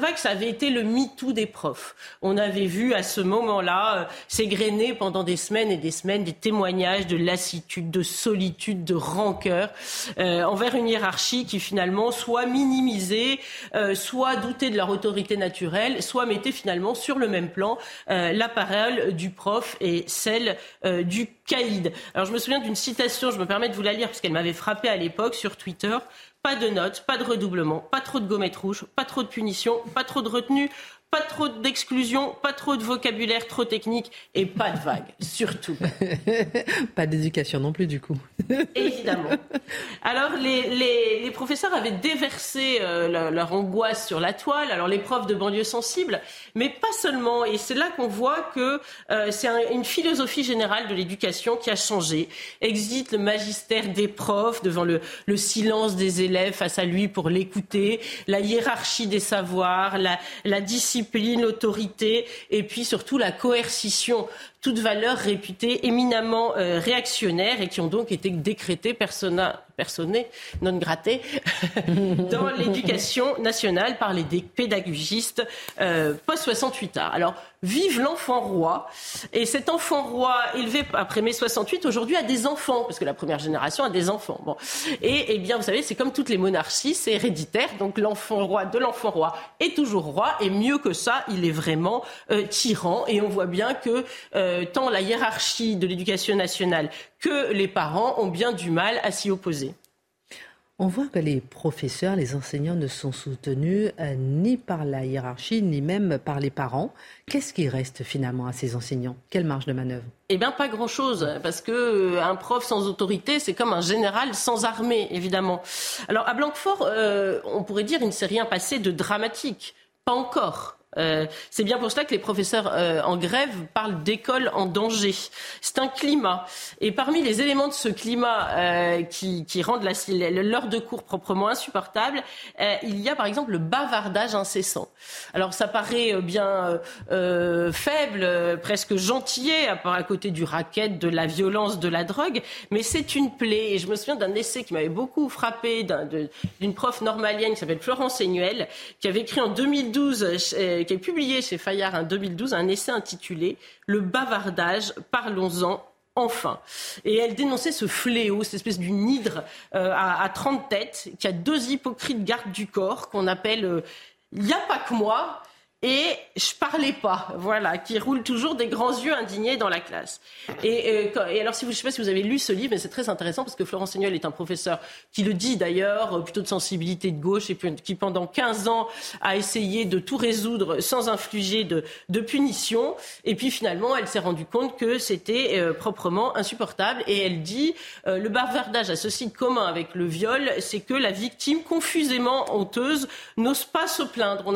vague, ça avait été le MeToo des profs. On avait vu à ce moment-là s'égrener pendant des semaines et des semaines des témoignages de lassitude, de solitude, de rancœur euh, envers une hiérarchie qui finalement soit minimisait, euh, soit doutait de leur autorité naturelle, soit mettait finalement sur le même plan euh, la parole du prof et celle du caïd. Alors je me souviens d'une citation, je me permets de vous la lire parce qu'elle m'avait frappé à l'époque sur Twitter. Pas de notes, pas de redoublement, pas trop de gommettes rouges, pas trop de punitions, pas trop de retenue, pas trop d'exclusion, pas trop de vocabulaire trop technique et pas de vagues, surtout. pas <laughs> d'éducation non plus, du coup. <laughs> Évidemment. Alors, les, professeurs avaient déversé euh, leur, angoisse sur la toile, alors les profs de banlieue sensibles, mais pas seulement. Et c'est là qu'on voit que euh, c'est une philosophie générale de l'éducation qui a changé. Existe le magistère des profs devant le, le silence des élèves face à lui pour l'écouter, la hiérarchie des savoirs, la, la discipline l'autorité et puis surtout la coercition toutes valeurs réputées éminemment euh, réactionnaires et qui ont donc été décrétées persona, personné non gratté <laughs> dans l'éducation nationale par les pédagogistes euh, post-68 a Alors, vive l'enfant roi. Et cet enfant roi élevé après mai 68, aujourd'hui a des enfants, parce que la première génération a des enfants. Bon. Et eh bien, vous savez, c'est comme toutes les monarchies, c'est héréditaire. Donc l'enfant roi de l'enfant roi est toujours roi. Et mieux que ça, il est vraiment euh, tyran. Et on voit bien que euh, tant la hiérarchie de l'éducation nationale que les parents ont bien du mal à s'y opposer. On voit que les professeurs, les enseignants ne sont soutenus euh, ni par la hiérarchie, ni même par les parents. Qu'est-ce qui reste finalement à ces enseignants? Quelle marge de manœuvre? Eh bien, pas grand-chose, parce que euh, un prof sans autorité, c'est comme un général sans armée, évidemment. Alors, à Blanquefort, euh, on pourrait dire il ne s'est rien passé de dramatique. Pas encore. Euh, c'est bien pour cela que les professeurs euh, en grève parlent d'école en danger. C'est un climat. Et parmi les éléments de ce climat euh, qui, rendent l'heure de cours proprement insupportable, il y a par exemple le bavardage incessant. Alors ça paraît bien faible, presque gentillet, à, à côté du racket, de la violence, de la drogue, mais c'est une plaie. Et je me souviens d'un essai qui m'avait beaucoup frappé d'une prof normalienne qui s'appelle Florence Enuel, qui avait écrit en 2012 qui a publié chez Fayard en 2012 un essai intitulé Le bavardage, parlons-en enfin. Et elle dénonçait ce fléau, cette espèce d'une hydre euh, à, 30 têtes, qui a deux hypocrites gardes du corps qu'on appelle Il euh, n'y a pas que moi et je parlais pas, voilà, qui roule toujours des grands yeux indignés dans la classe. Et, euh, alors, si vous, je sais pas si vous avez lu ce livre, mais c'est très intéressant parce que Florent Seignol est un professeur qui le dit d'ailleurs, euh, plutôt de sensibilité de gauche et qui pendant 15 ans a essayé de tout résoudre sans infliger de, punition. Et puis finalement, elle s'est rendue compte que c'était euh, proprement insupportable. Et elle dit, le bavardage a ceci de commun avec le viol, c'est que la victime, confusément honteuse, n'ose pas se plaindre.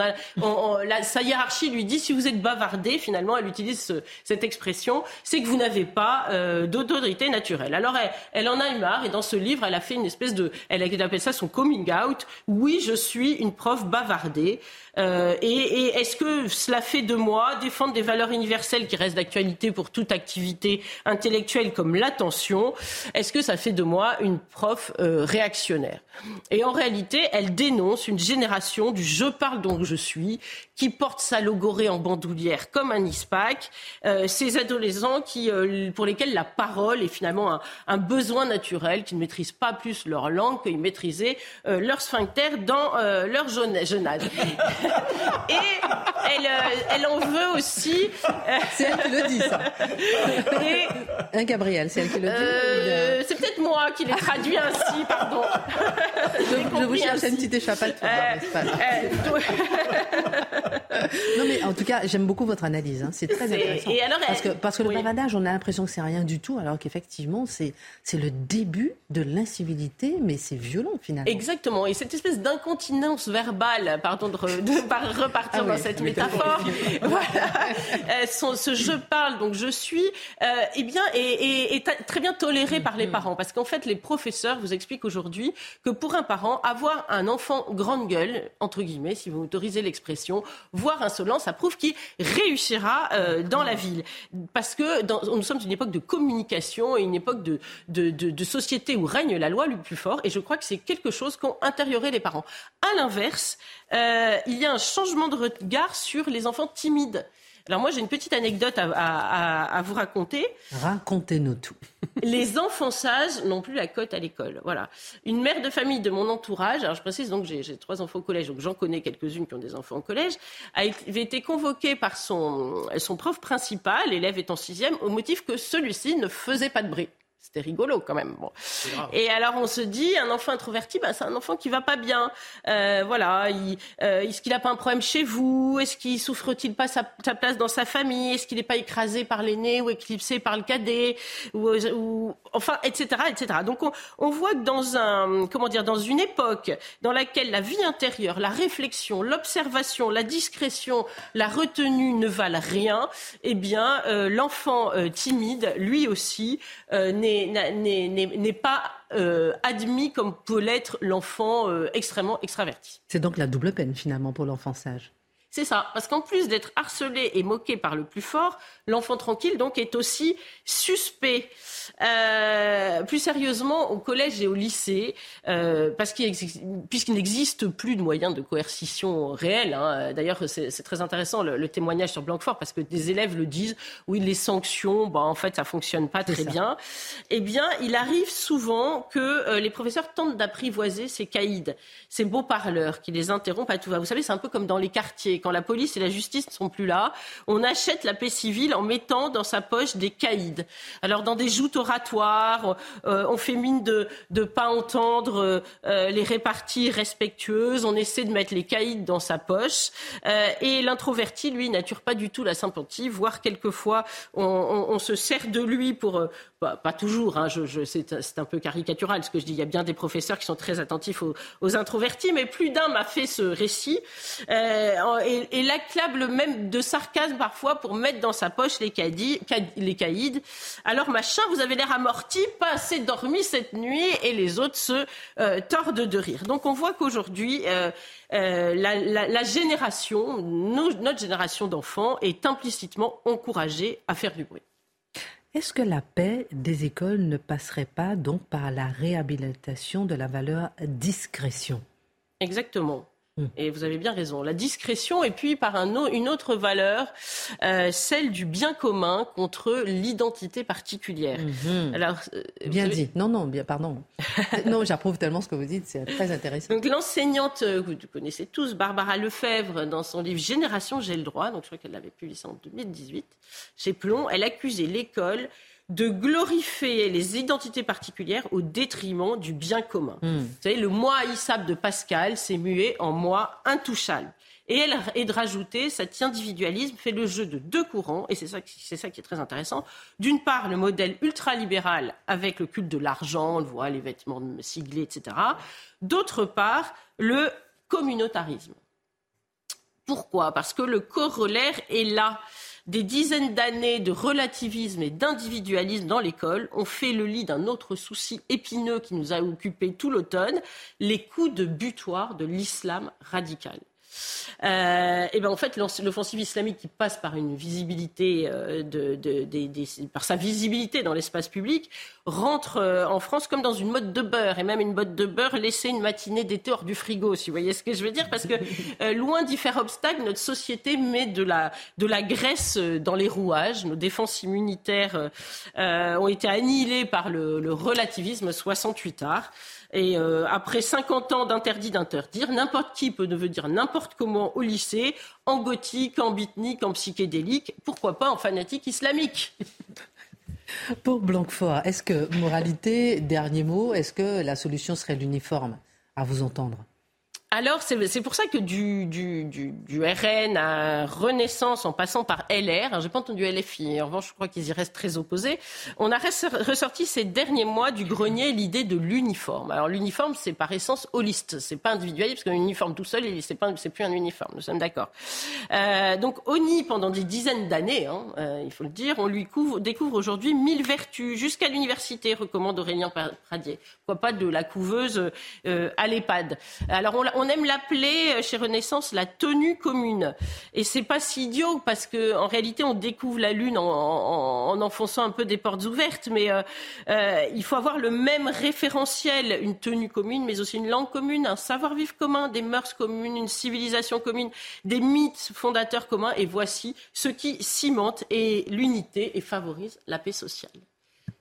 Sa hiérarchie lui dit si vous êtes bavardé, finalement, elle utilise cette expression, c'est que vous n'avez pas euh, d'autorité naturelle. Alors elle, en a eu marre et dans ce livre, elle a fait une espèce de, elle appelle ça son coming out. Oui, je suis une prof bavardée. Euh, et, est-ce que cela fait de moi défendre des valeurs universelles qui restent d'actualité pour toute activité intellectuelle comme l'attention Est-ce que ça fait de moi une prof euh, réactionnaire? Et en réalité, elle dénonce une génération du je parle donc je suis qui porte sa logorée en bandoulière comme un ISPAC, euh, ces adolescents qui, pour lesquels la parole est finalement un, besoin naturel, qui ne maîtrisent pas plus leur langue qu'ils maîtrisaient leur sphincter dans leur jeune, jeune âge. <laughs> Et elle, euh, elle, en veut aussi. Euh, c'est elle qui le dit, ça. Et, hein, Gabriel, c'est elle qui le dit euh, C'est peut-être moi qui l'ai traduit ainsi, pardon. Je, je vous cherche une petite échappatoire. <laughs> non, mais en tout cas, j'aime beaucoup votre analyse. Hein. C'est très intéressant. Et alors, parce que, parce que oui. le bavardage, on a l'impression que c'est rien du tout, alors qu'effectivement, c'est le début de l'incivilité, mais c'est violent finalement. Exactement. Et cette espèce d'incontinence verbale, pardon de, de repartir ah dans oui, cette métaphore, <laughs> voilà, euh, son, ce je parle, donc je suis, euh, eh bien, est, très bien toléré par les mm-hmm. parents. Parce qu'en fait, les professeurs vous expliquent aujourd'hui que pour un parent, avoir un enfant grande gueule, entre guillemets, si vous autorisez l'expression, voire insolent, ça prouve qu'il réussira euh, dans la ville. Parce que nous sommes une époque de communication et une époque de société où règne la loi le plus fort. Et je crois que c'est quelque chose qu'ont intérioré les parents. À l'inverse, euh, il y a un changement de regard sur les enfants timides. Alors moi, j'ai une petite anecdote à, à, à vous raconter. Racontez-nous tout. <laughs> les enfants sages n'ont plus la cote à l'école. Voilà. Une mère de famille de mon entourage, alors je précise donc j'ai trois enfants au collège, donc j'en connais quelques-unes qui ont des enfants au collège, avait été convoquée par son, son prof principal, l'élève est en sixième, au motif que celui-ci ne faisait pas de bruit. C'était rigolo quand même. Bon. Et alors on se dit, un enfant introverti, bah, c'est un enfant qui va pas bien. Euh, voilà, il, euh, est-ce qu'il n'a pas un problème chez vous? Est-ce qu'il souffre-t-il pas sa, sa, place dans sa famille? Est-ce qu'il n'est pas écrasé par l'aîné ou éclipsé par le cadet ou, ou, enfin, etc., etc. Donc on, on, voit que dans un, comment dire, dans une époque dans laquelle la vie intérieure, la réflexion, l'observation, la discrétion, la retenue ne valent rien, eh bien euh, l'enfant timide, lui aussi, n'est n'est pas euh, admis comme peut l'être l'enfant euh, extrêmement extraverti. C'est donc la double peine finalement pour l'enfant sage. C'est ça, parce qu'en plus d'être harcelé et moqué par le plus fort, l'enfant tranquille donc est aussi suspect. Euh, plus sérieusement, au collège et au lycée, euh, parce qu'il puisqu'il n'existe plus de moyens de coercition réels. Hein, D'ailleurs, c'est très intéressant le, le, témoignage sur Blanquefort, parce que des élèves le disent. Oui, les sanctions, bah, en fait, ça fonctionne pas très bien. Eh bien, il arrive souvent que euh, les professeurs tentent d'apprivoiser ces caïds, ces beaux parleurs qui les interrompent à tout va. Vous savez, c'est un peu comme dans les quartiers quand la police et la justice ne sont plus là, on achète la paix civile en mettant dans sa poche des caïds. Alors dans des joutes oratoires, euh, on fait mine de ne pas entendre euh, les réparties respectueuses, on essaie de mettre les caïds dans sa poche. Euh, et l'introverti, lui, nature pas du tout la sympathie, voire quelquefois on, se sert de lui pour, bah, pas toujours, hein, c'est un peu caricatural ce que je dis, il y a bien des professeurs qui sont très attentifs aux, aux introvertis, mais plus d'un m'a fait ce récit. Euh, et, et l'acclame même de sarcasme parfois pour mettre dans sa poche les, cadis, les caïds. Alors machin, vous avez l'air amorti, pas assez dormi cette nuit, et les autres se euh, tordent de rire. Donc on voit qu'aujourd'hui, euh, euh, la, la, la, génération, notre génération d'enfants, est implicitement encouragée à faire du bruit. Est-ce que la paix des écoles ne passerait pas donc par la réhabilitation de la valeur discrétion? Exactement. Hmm. Et vous avez bien raison. La discrétion et puis par un, une autre valeur, euh, celle du bien commun contre l'identité particulière. Mhm. Alors, euh, bien dit. Non, non, bien, pardon. <laughs> non, j'approuve tellement ce que vous dites, c'est très intéressant. Donc l'enseignante, euh, vous connaissez tous, Barbara Lefebvre, dans son livre Génération, j'ai le droit, donc je crois qu'elle l'avait publié en 2018, chez Plomb, elle accusait l'école de glorifier les identités particulières au détriment du bien commun. Hmm. Vous savez, le moi haïssable de Pascal s'est mué en moi intouchable. Et, elle, et de rajouter, cet individualisme fait le jeu de deux courants, et c'est ça, c'est ça qui est très intéressant. D'une part, le modèle ultralibéral avec le culte de l'argent, on le voit, les vêtements siglés, etc. D'autre part, le communautarisme. Pourquoi? Parce que le corollaire est là des dizaines d'années de relativisme et d'individualisme dans l'école ont fait le lit d'un autre souci épineux qui nous a occupé tout l'automne, les coups de butoir de l'islam radical. Euh, et ben en fait, l'offensive islamique qui passe par une visibilité, euh, de, par sa visibilité dans l'espace public, rentre euh, en France comme dans une mode de beurre, et même une mode de beurre laissée une matinée d'été hors du frigo, si vous voyez ce que je veux dire, parce que <laughs> loin d'y faire obstacle, notre société met de la, de la graisse dans les rouages. Nos défenses immunitaires ont été annihilées par le, le relativisme 68 arts. Et euh, après 50 ans d'interdit d'interdire, n'importe qui peut devenir n'importe comment au lycée, en gothique, en bitnique, en psychédélique, pourquoi pas en fanatique islamique. <laughs> Pour Blanquefort, est-ce que, moralité, dernier mot, est-ce que la solution serait l'uniforme, à vous entendre? Alors, c'est pour ça que du, du, du, RN à Renaissance, en passant par LR, hein, j'ai pas entendu LFI, en revanche, je crois qu'ils y restent très opposés, on a ressorti ces derniers mois du grenier l'idée de l'uniforme. Alors, l'uniforme, c'est par essence holiste, c'est pas individuel, parce qu'un uniforme tout seul, c'est plus un uniforme, nous sommes d'accord. Euh, donc, ONI, pendant des dizaines d'années, hein, euh, il faut le dire, on lui couvre, découvre aujourd'hui mille vertus, jusqu'à l'université, recommande Aurélien Pradier. Pourquoi pas de la couveuse euh, à l'EHPAD. Alors, on aime l'appeler euh, chez Renaissance la tenue commune. Et c'est pas si idiot parce que en réalité on découvre la lune en, enfonçant un peu des portes ouvertes, mais euh, euh, il faut avoir le même référentiel, une tenue commune, mais aussi une langue commune, un savoir-vivre commun, des mœurs communes, une civilisation commune, des mythes fondateurs communs. Et voici ce qui cimente et l'unité et favorise la paix sociale.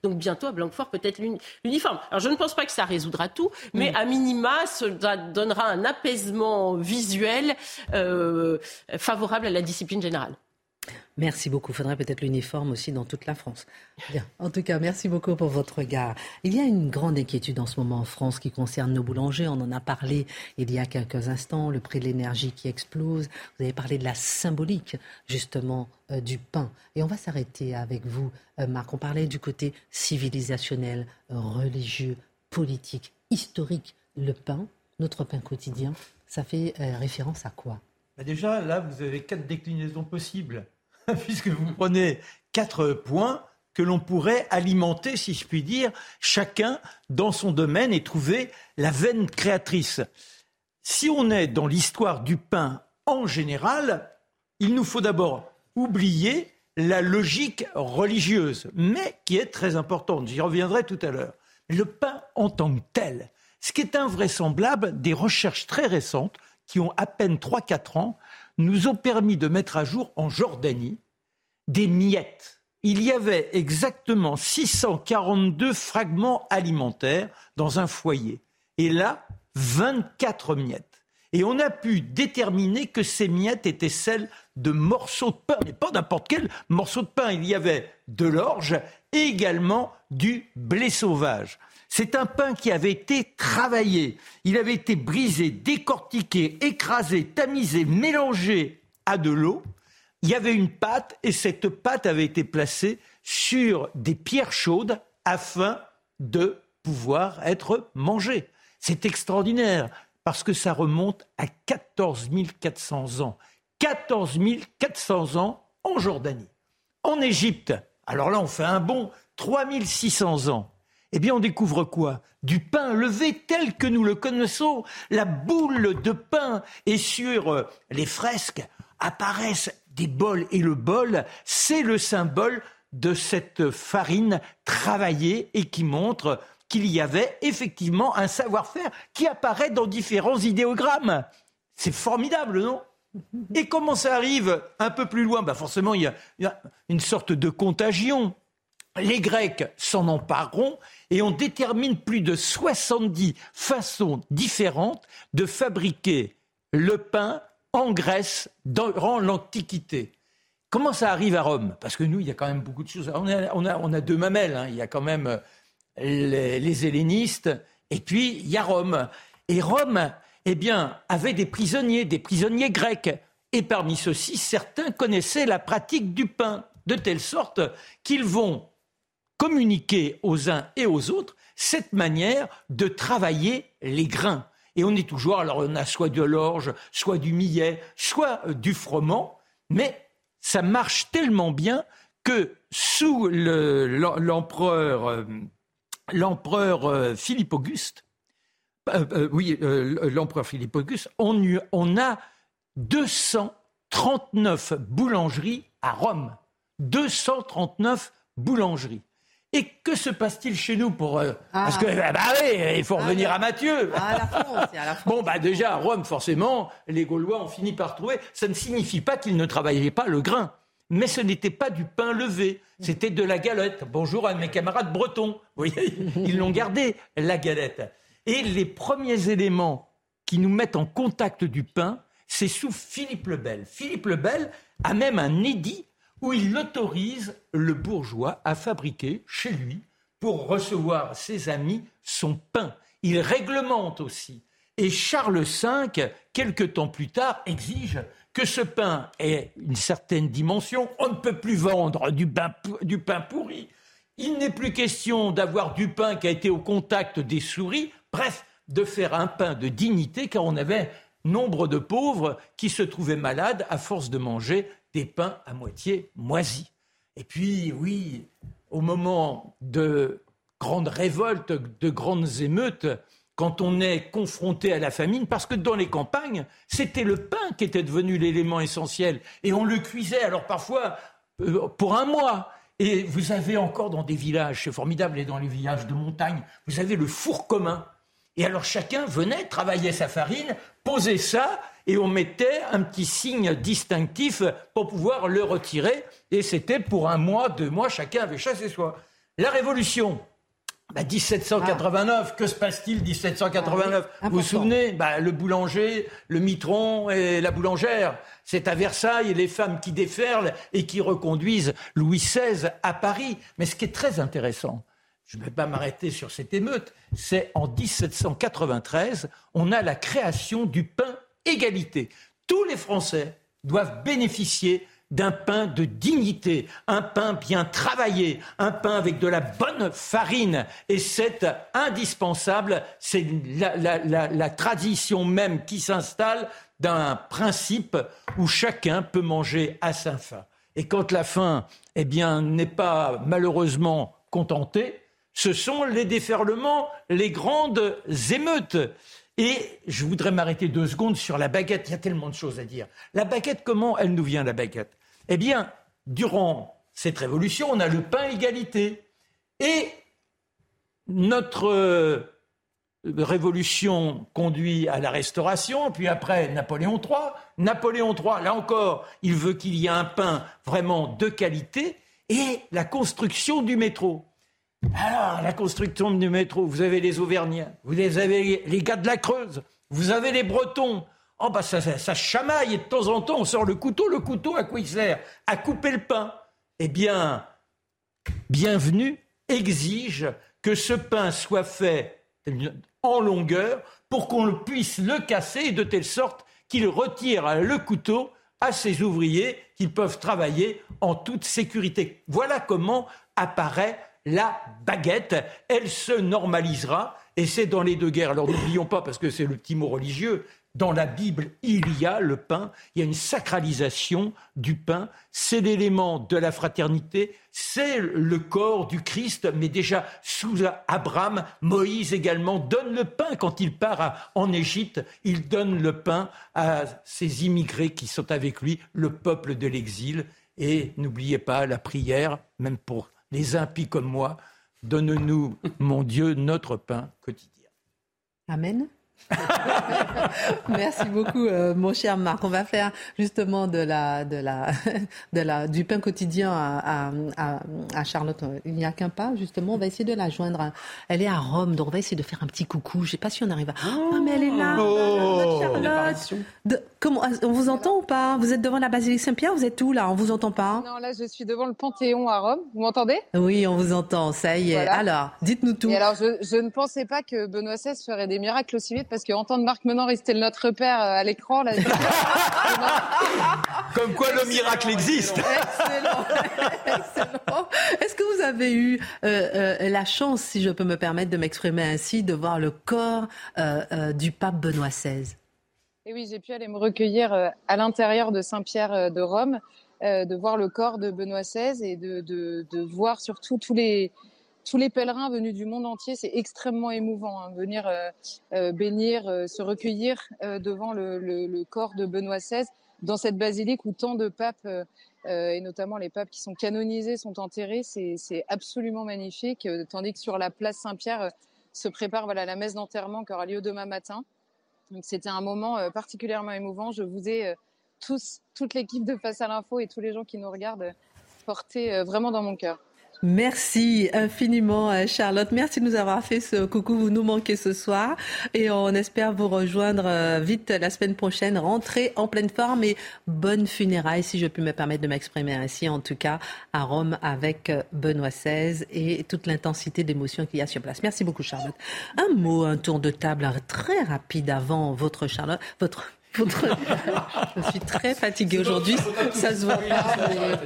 Donc bientôt à Blanquefort peut-être l'uniforme. Alors je ne pense pas que ça résoudra tout, mais mm. à minima, ça donnera un apaisement visuel euh, favorable à la discipline générale. Merci beaucoup. Il faudrait peut-être l'uniforme aussi dans toute la France. Bien. En tout cas, merci beaucoup pour votre regard. Il y a une grande inquiétude en ce moment en France qui concerne nos boulangers. On en a parlé il y a quelques instants. Le prix de l'énergie qui explose. Vous avez parlé de la symbolique, justement, euh, du pain. Et on va s'arrêter avec vous, euh, Marc. On parlait du côté civilisationnel, religieux, politique, historique. Le pain, notre pain quotidien, ça fait euh, référence à quoi? Bah Déjà, là, vous avez quatre déclinaisons possibles. <laughs> puisque vous prenez quatre points que l'on pourrait alimenter, si je puis dire, chacun dans son domaine et trouver la veine créatrice. Si on est dans l'histoire du pain en général, il nous faut d'abord oublier la logique religieuse, mais qui est très importante. J'y reviendrai tout à l'heure. Le pain en tant que tel, ce qui est invraisemblable, des recherches très récentes, qui ont à peine 3-4 ans, nous ont permis de mettre à jour en Jordanie des miettes. Il y avait exactement 642 fragments alimentaires dans un foyer. Et là, 24 miettes. Et on a pu déterminer que ces miettes étaient celles de morceaux de pain, mais pas n'importe quel morceau de pain. Il y avait de l'orge et également du blé sauvage. C'est un pain qui avait été travaillé, il avait été brisé, décortiqué, écrasé, tamisé, mélangé à de l'eau. Il y avait une pâte et cette pâte avait été placée sur des pierres chaudes afin de pouvoir être mangée. C'est extraordinaire parce que ça remonte à 14 400 ans. 14 400 ans en Jordanie. En Égypte, alors là on fait un bond, 3 600 ans eh bien on découvre quoi? Du pain levé tel que nous le connaissons. La boule de pain et sur euh, les fresques apparaissent des bols et le bol, c'est le symbole de cette farine travaillée et qui montre qu'il y avait effectivement un savoir-faire qui apparaît dans différents idéogrammes. C'est formidable, non? Et comment ça arrive un peu plus loin? Bah Forcément, il y, a, une sorte de contagion. Les Grecs s'en empareront et on détermine plus de 70 façons différentes de fabriquer le pain en Grèce durant l'Antiquité. Comment ça arrive à Rome? Parce que nous, il y a quand même beaucoup de choses. On a, deux mamelles. Hein. Il y a quand même euh, les, hellénistes et puis il y a Rome. Et Rome, eh bien, avait des prisonniers, des prisonniers grecs. Et parmi ceux-ci, certains connaissaient la pratique du pain, de telle sorte qu'ils vont communiquer aux uns et aux autres cette manière de travailler les grains. Et on est toujours, alors on a soit de l'orge, soit du millet, soit euh, du froment, mais ça marche tellement bien que sous l'empereur euh, l'empereur euh, Philippe Auguste, oui, l'empereur Philippe Auguste, on, on a 239 boulangeries à Rome. 239 boulangeries. Et que se passe-t-il chez nous pour euh, ah. parce que ah bah oui, il faut ah, revenir à Matthieu. À la France, à la <laughs> France. bon bah déjà à Rome forcément, les Gaulois ont fini par trouver. Ça ne signifie pas qu'ils ne travaillaient pas le grain, mais ce n'était pas du pain levé, c'était de la galette. Bonjour à mes camarades bretons. Vous voyez, <laughs> ils l'ont gardé la galette. Et les premiers éléments qui nous mettent en contact du pain, c'est sous Philippe le Bel. Philippe le Bel a même un édit où il autorise le bourgeois à fabriquer chez lui, pour recevoir ses amis, son pain. Il réglemente aussi. Et Charles V, quelque temps plus tard, exige que ce pain ait une certaine dimension. On ne peut plus vendre du pain, du pain pourri. Il n'est plus question d'avoir du pain qui a été au contact des souris. Bref, de faire un pain de dignité, car on avait nombre de pauvres qui se trouvaient malades à force de manger des pains à moitié moisis. Et puis, oui, au moment de grandes révoltes, de grandes émeutes, quand on est confronté à la famine, parce que dans les campagnes, c'était le pain qui était devenu l'élément essentiel, et on le cuisait, alors parfois euh, pour un mois. Et vous avez encore dans des villages, c'est formidable, et dans les villages de montagne, vous avez le four commun. Et alors chacun venait travailler sa farine, posait ça, et on mettait un petit signe distinctif pour pouvoir le retirer. Et c'était pour un mois, deux mois, chacun avait chassé soi. La Révolution, 1789, bah, que se passe-t-il 1789 ah Vous vous souvenez bah, Le boulanger, le mitron et la boulangère. C'est à Versailles les femmes qui déferlent et qui reconduisent Louis XVI à Paris. Mais ce qui est très intéressant, je ne vais pas m'arrêter sur cette émeute, c'est en 1793, on a la création du pain égalité. Tous les Français doivent bénéficier d'un pain de dignité, un pain bien travaillé, un pain avec de la bonne farine. Et c'est indispensable, c'est la, tradition même qui s'installe d'un principe où chacun peut manger à sa faim. Et quand la faim, eh bien, n'est pas malheureusement contentée, ce sont les déferlements, les grandes émeutes. Et je voudrais m'arrêter deux secondes sur la baguette. Il y a tellement de choses à dire. La baguette, comment elle nous vient, la baguette? Eh bien, durant cette révolution, on a le pain égalité. Et notre euh, révolution conduit à la restauration, puis après Napoléon III. Napoléon III, là encore, il veut qu'il y ait un pain vraiment de qualité et la construction du métro. Alors, la construction du métro, vous avez les Auvergnats, vous avez les gars de la Creuse, vous avez les Bretons. Oh, bah, ça, chamaille et de temps en temps, on sort le couteau. Le couteau, à quoi il sert? À couper le pain. Eh bien, bienvenue exige que ce pain soit fait en longueur pour qu'on puisse le casser de telle sorte qu'il retire le couteau à ses ouvriers qu'ils peuvent travailler en toute sécurité. Voilà comment apparaît la baguette. Elle se normalisera. Et c'est dans les deux guerres. Alors n'oublions pas, parce que c'est le petit mot religieux, dans la Bible, il y a le pain, il y a une sacralisation du pain, c'est l'élément de la fraternité, c'est le corps du Christ, mais déjà sous Abraham, Moïse également donne le pain quand il part en Égypte, il donne le pain à ces immigrés qui sont avec lui, le peuple de l'exil. Et n'oubliez pas la prière, même pour les impies comme moi, donne-nous, mon Dieu, notre pain quotidien. Amen. <laughs> Merci beaucoup, euh, mon cher Marc. On va faire justement de la, de la, <laughs> de la, du pain quotidien à, à, à Charlotte. Il n'y a qu'un pas, justement. On va essayer de la joindre. Elle est à Rome, donc on va essayer de faire un petit coucou. Je ne sais pas si on arrive à. Oh, mais elle est là, oh. Charlotte. De, comment, on vous entend ou pas? Vous êtes devant la basilique Saint-Pierre Vous êtes où là? On vous entend pas? Non, là, je suis devant le Panthéon à Rome. Vous m'entendez? Oui, on vous entend. Ça y est. Alors, dites-nous tout. Et alors, je, je, ne pensais pas que Benoît XVI ferait des miracles aussi vite parce qu'entendre Marc Menon rester notre repère euh, à l'écran, là. Comme quoi le miracle existe. Excellent. Excellent. Est-ce que vous avez eu euh, euh, la chance, si je peux me permettre de m'exprimer ainsi, de voir le corps euh, euh du pape Benoît XVI? Et oui, j'ai pu aller me recueillir à l'intérieur de Saint-Pierre de Rome, de voir le corps de Benoît XVI et de, voir surtout tous les pèlerins venus du monde entier, c'est extrêmement émouvant. Hein, venir euh, euh, bénir, euh, se recueillir euh, devant le, corps de Benoît XVI dans cette basilique où tant de papes, euh, et notamment les papes qui sont canonisés, sont enterrés. C'est absolument magnifique. tandis que sur la place Saint-Pierre se prépare voilà, la messe d'enterrement qui aura lieu demain matin. Donc c'était un moment particulièrement émouvant. Je vous ai tous, toute l'équipe de Face à l'info et tous les gens qui nous regardent portés vraiment dans mon cœur. Merci infiniment, euh, Charlotte. Merci de nous avoir fait ce coucou. Vous nous manquez ce soir et on espère vous rejoindre euh, vite la semaine prochaine. Rentrez en pleine forme et bonne funérailles, si je puis me permettre de m'exprimer ainsi, en tout cas à Rome avec euh, Benoît XVI et toute l'intensité d'émotion qu'il y a sur place. Merci beaucoup, Charlotte. Un mot, un tour de table très rapide avant votre Charlotte, <laughs> je suis très fatiguée aujourd'hui. Ça se voit.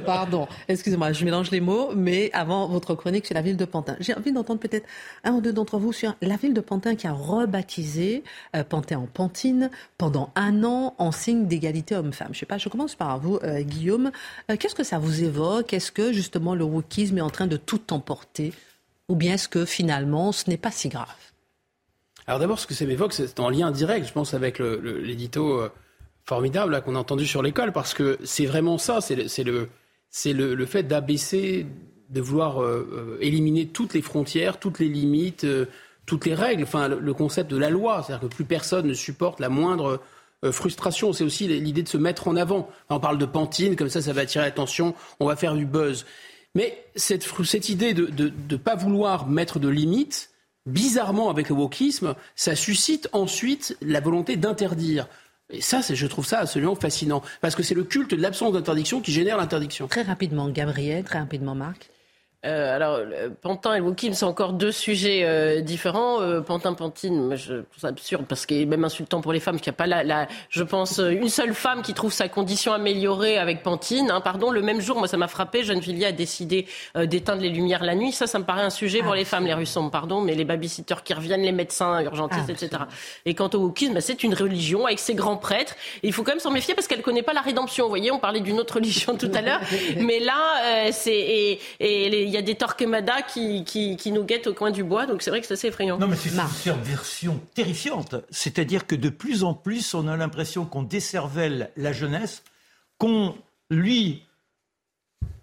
Pardon. Excusez-moi, je mélange les mots. Mais avant votre chronique sur la ville de Pantin, j'ai envie d'entendre peut-être un ou deux d'entre vous sur la ville de Pantin qui a rebaptisé euh, Pantin en Pantine pendant un an en signe d'égalité homme-femme. Je sais pas. Je commence par vous, euh, Guillaume. Euh, qu'est-ce que ça vous évoque? Est-ce que justement le wokisme est en train de tout emporter, ou bien est-ce que finalement ce n'est pas si grave? Alors d'abord, ce que ça m'évoque, c'est en lien direct, je pense, avec l'édito euh, formidable qu'on a entendu sur l'école, parce que c'est vraiment ça, c'est le, fait d'abaisser, de vouloir euh, euh, éliminer toutes les frontières, toutes les limites, toutes les règles, enfin le, concept de la loi, c'est-à-dire que plus personne ne supporte la moindre frustration. C'est aussi l'idée de se mettre en avant. on parle de pantine, comme ça, ça va attirer l'attention, on va faire du buzz. Mais cette idée de ne pas vouloir mettre de limites, bizarrement, avec le wokisme, ça suscite ensuite la volonté d'interdire. Et ça, je trouve ça absolument fascinant. Parce que c'est le culte de l'absence d'interdiction qui génère l'interdiction. Très rapidement, Gabriel, très rapidement, Marc. Euh, alors, Pantin et Wokim, c'est encore deux sujets euh, différents. Euh, Pantin, Pantine, je trouve ça absurde parce qu'il est même insultant pour les femmes, qu'il n'y a pas la, la, je pense, euh, une seule femme qui trouve sa condition améliorée avec Pantine. Hein, pardon, le même jour, moi, ça m'a frappé. Jeanne Villiers a décidé euh, d'éteindre les lumières la nuit. Ça, ça me paraît un sujet pour les femmes, les rues sombres, pardon, mais les babysitters qui reviennent, les médecins, urgentistes, etc. Et quant au wokisme, bah, c'est une religion avec ses grands prêtres. Et il faut quand même s'en méfier parce qu'elle connaît pas la rédemption. Vous voyez, on parlait d'une autre <laughs> religion tout à l'heure, <laughs> mais là, c'est et il y a des Torquemada qui, qui, qui, nous guette au coin du bois. Donc c'est vrai que c'est assez effrayant. Non, mais c'est une version terrifiante. C'est-à-dire que de plus en plus, on a l'impression qu'on desservelle la jeunesse, qu'on lui,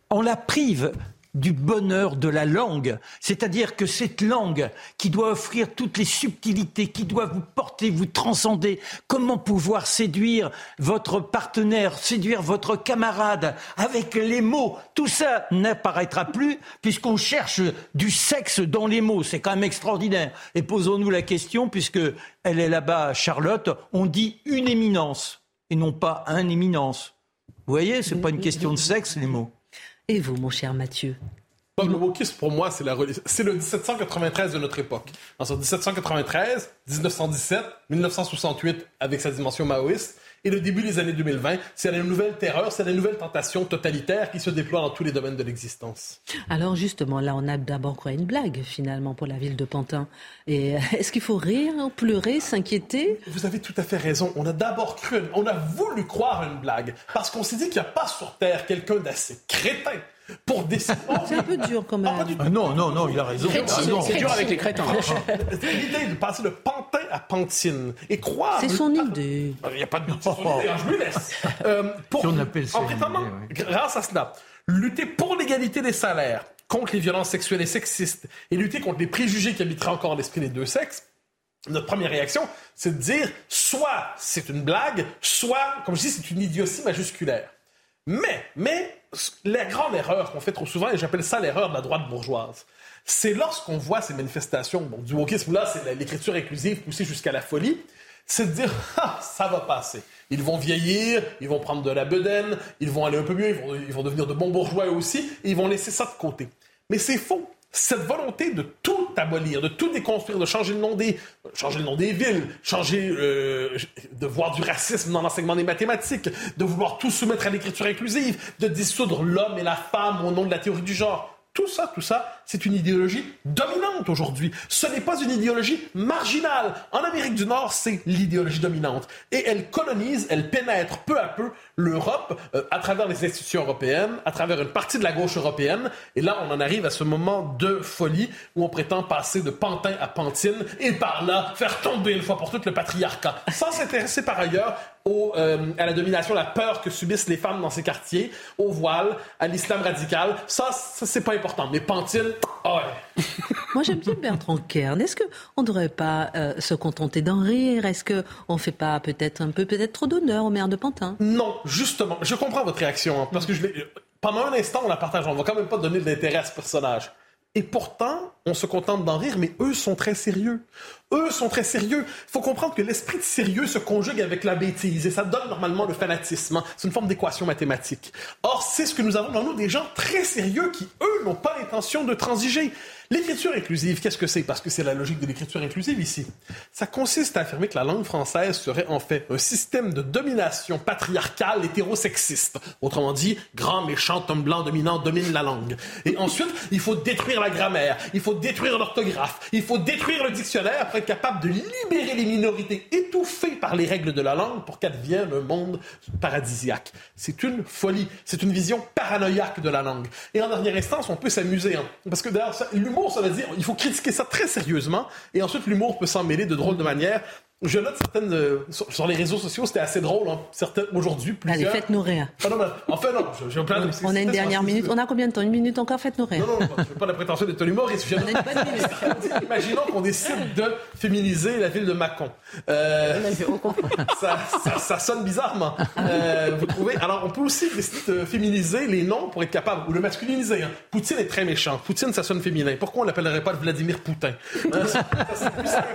on la prive du bonheur de la langue. C'est-à-dire que cette langue qui doit offrir toutes les subtilités, qui doit vous porter, vous transcender, comment pouvoir séduire votre partenaire, séduire votre camarade avec les mots, tout ça n'apparaîtra plus puisqu'on cherche du sexe dans les mots. C'est quand même extraordinaire. Et posons-nous la question, puisque elle est là-bas, Charlotte, on dit une éminence et non pas un éminence. Vous voyez, c'est pas une question de sexe, les mots. Et vous, mon cher Mathieu le wokisme, pour moi, c'est, c'est le 1793 de notre époque. En 1793, 1917, 1968, avec sa dimension maoïste, et le début des années 2020, c'est la nouvelle terreur, c'est la nouvelle tentation totalitaire qui se déploie dans tous les domaines de l'existence. Alors justement, là, on a d'abord quoi? Une blague, finalement, pour la ville de Pantin. Et est-ce qu'il faut rire, pleurer, s'inquiéter? Vous avez tout à fait raison. On a d'abord cru, on a voulu croire une blague, parce qu'on s'est dit qu'il n'y a pas sur Terre quelqu'un d'assez crétin pour décider. C'est un peu dur quand même. Ah, non, non, non, il a raison. C'est dur avec les crétins. L'idée de passer de Pantin à Pantine et croire. C'est son idée. Il n'y a pas de. Je me laisse. Euh, pour, on appelle ça en prétendant, grâce à cela, lutter pour l'égalité des salaires, contre les violences sexuelles et sexistes, et lutter contre les préjugés qui habiteraient encore l'esprit des deux sexes, notre première réaction, c'est de dire soit c'est une blague, soit, comme je dis, c'est une idiotie majusculaire. Mais, mais, la grande erreur qu'on fait trop souvent, et j'appelle ça l'erreur de la droite bourgeoise, c'est lorsqu'on voit ces manifestations, bon, du wokisme là, c'est l'écriture inclusive poussée jusqu'à la folie, c'est de dire, <laughs> ah, ça va passer. Ils vont vieillir, ils vont prendre de la bedaine, ils vont aller un peu mieux, ils vont, ils vont devenir de bons bourgeois aussi, et ils vont laisser ça de côté. Mais c'est faux cette volonté de tout abolir, de tout déconstruire, de changer le nom des, changer le nom des villes, changer, euh, de voir du racisme dans l'enseignement des mathématiques, de vouloir tout soumettre à l'écriture inclusive, de dissoudre l'homme et la femme au nom de la théorie du genre. Tout ça, tout ça, c'est une idéologie dominante aujourd'hui. Ce n'est pas une idéologie marginale. En Amérique du Nord, c'est l'idéologie dominante. Et elle colonise, elle pénètre peu à peu l'Europe euh, à travers les institutions européennes, à travers une partie de la gauche européenne. Et là, on en arrive à ce moment de folie où on prétend passer de Pantin à Pantine et par là faire tomber une fois pour toutes le patriarcat. Sans s'intéresser par ailleurs euh, à la domination, la peur que subissent les femmes dans ces quartiers, au voile, à l'islam radical. Ça, ça c'est pas important. Mais Pantine, oh ouais. <laughs> Moi, j'aime bien Bertrand Kern. Est-ce qu'on ne devrait pas euh, se contenter d'en rire? Est-ce qu'on ne fait pas peut-être un peu peut-être trop d'honneur au maire de Pantin? Non, justement. Je comprends votre réaction. Hein, parce que je pendant un instant, on la partage. On va quand même pas donner de l'intérêt à ce personnage. Et pourtant, on se contente d'en rire, mais eux sont très sérieux. Eux sont très sérieux. Il faut comprendre que l'esprit de sérieux se conjugue avec la bêtise et ça donne normalement le fanatisme. Hein. C'est une forme d'équation mathématique. Or, c'est ce que nous avons dans nous, des gens très sérieux qui, eux, n'ont pas l'intention de transiger. L'écriture inclusive, qu'est-ce que c'est? Parce que c'est la logique de l'écriture inclusive ici. Ça consiste à affirmer que la langue française serait en fait un système de domination patriarcale hétérosexiste. Autrement dit, grand méchant homme blanc dominant domine la langue. Et ensuite, il faut détruire la grammaire, il faut détruire l'orthographe, il faut détruire le dictionnaire pour être capable de libérer les minorités étouffées par les règles de la langue pour qu'advienne un monde paradisiaque. C'est une folie, c'est une vision paranoïaque de la langue. Et en dernière instance, on peut s'amuser, hein, parce que d'ailleurs, l'humour ça veut dire il faut critiquer ça très sérieusement, et ensuite l'humour peut s'en mêler de drôles de manière. Je note certaines euh, sur, les réseaux sociaux, c'était assez drôle. Hein. Certaines aujourd'hui, plusieurs. Allez, faites-nous rire. Ah non, enfin non, j'ai plein de. On a une dernière minute. On a combien de temps? Une minute encore? Faites-nous rire. Non, non, je n'ai pas la prétention d'être un humoriste. On a une bonne minute. <laughs> Imaginons qu'on décide de féminiser la ville de Mâcon. Euh, ça, ça, ça, sonne bizarrement. Euh, vous trouvez Alors, on peut aussi décider de féminiser les noms pour être capable ou le masculiniser. Hein. Poutine est très méchant. Poutine, ça sonne féminin. Pourquoi on l'appellerait pas Vladimir Poutin? Hein, ça, plus simple.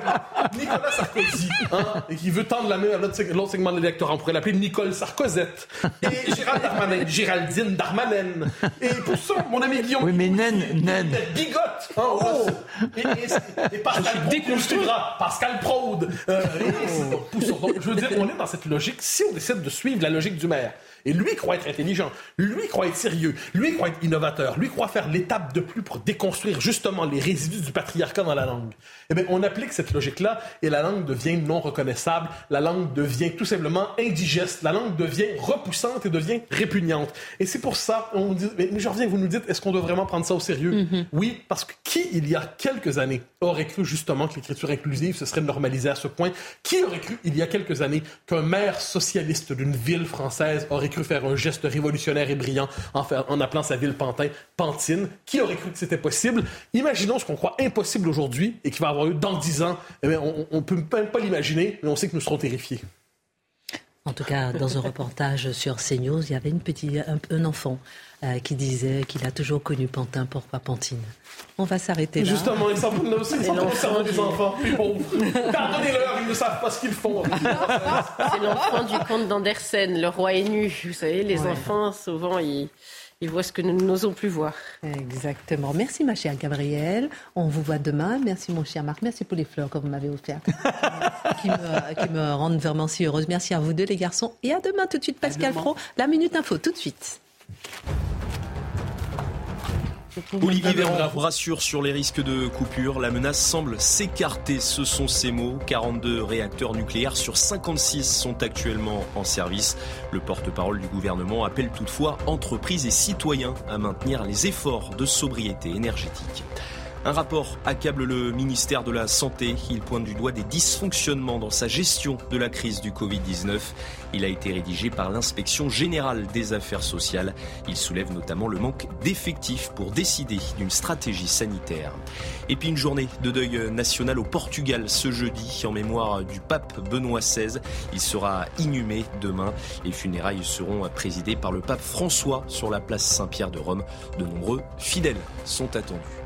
Nicolas Sarkozy. Hein, et qui veut tendre la main à l'autre segment de l'électorat. On pourrait l'appeler Nicole Sarkozette. Et Gérald Darmanin, Géraldine Darmanen. Et pour ça, mon ami Guillaume. Oui, mais naine, naine. Bigote. Hein, oh. Et, et, et, Pascal déconstruira. Pascal Praude. Euh, je veux dire, on est dans cette logique. Si on décide de suivre la logique du maire, et lui croit être intelligent, lui croit être sérieux, lui croit être innovateur, lui croit faire l'étape de plus pour déconstruire justement les résidus du patriarcat dans la langue. Eh bien, on applique cette logique-là et la langue devient non reconnaissable, la langue devient tout simplement indigeste, la langue devient repoussante et devient répugnante. Et c'est pour ça, on dit, mais, je reviens, vous nous dites, est-ce qu'on doit vraiment prendre ça au sérieux? Mm-hmm. Oui, parce que qui, il y a quelques années, aurait cru justement que l'écriture inclusive se serait normalisée à ce point? Qui aurait cru, il y a quelques années, qu'un maire socialiste d'une ville française aurait cru faire un geste révolutionnaire et brillant en, appelant sa ville Pantin Pantine. Qui aurait cru que c'était possible? Imaginons ce qu'on croit impossible aujourd'hui et qui va avoir lieu dans dix ans. Eh on ne peut même pas l'imaginer, mais on sait que nous serons terrifiés. En tout cas, dans un reportage sur CNews, il y avait une petite, un, enfant euh, qui disait qu'il a toujours connu Pantin, pourquoi Pantine? On va s'arrêter là. Justement, ils s'en aussi, ils s'en des enfants, Pardonnez-leur, ils ne savent pas ce qu'ils font. C'est l'enfant du comte d'Andersen, le roi est nu. Vous savez, les enfants, souvent, ils ils voient ce que nous n'osons plus voir. Exactement. Merci ma chère Gabrielle. On vous voit demain. Merci mon cher Marc. Merci pour les fleurs que vous m'avez offertes, <laughs> qui, me, rendent vraiment si heureuse. Merci à vous deux les garçons. Et à demain tout de suite Pascal Pro. La Minute Info tout de suite. Olivier Véran rassure sur les risques de coupure. La menace semble s'écarter. Ce sont ses mots. 42 réacteurs nucléaires sur 56 sont actuellement en service. Le porte-parole du gouvernement appelle toutefois entreprises et citoyens à maintenir les efforts de sobriété énergétique. Un rapport accable le ministère de la Santé. Il pointe du doigt des dysfonctionnements dans sa gestion de la crise du Covid-19. Il a été rédigé par l'inspection générale des affaires sociales. Il soulève notamment le manque d'effectifs pour décider d'une stratégie sanitaire. Et puis une journée de deuil national au Portugal ce jeudi en mémoire du pape Benoît XVI. Il sera inhumé demain. Les funérailles seront présidées par le pape François sur la place Saint-Pierre de Rome. De nombreux fidèles sont attendus.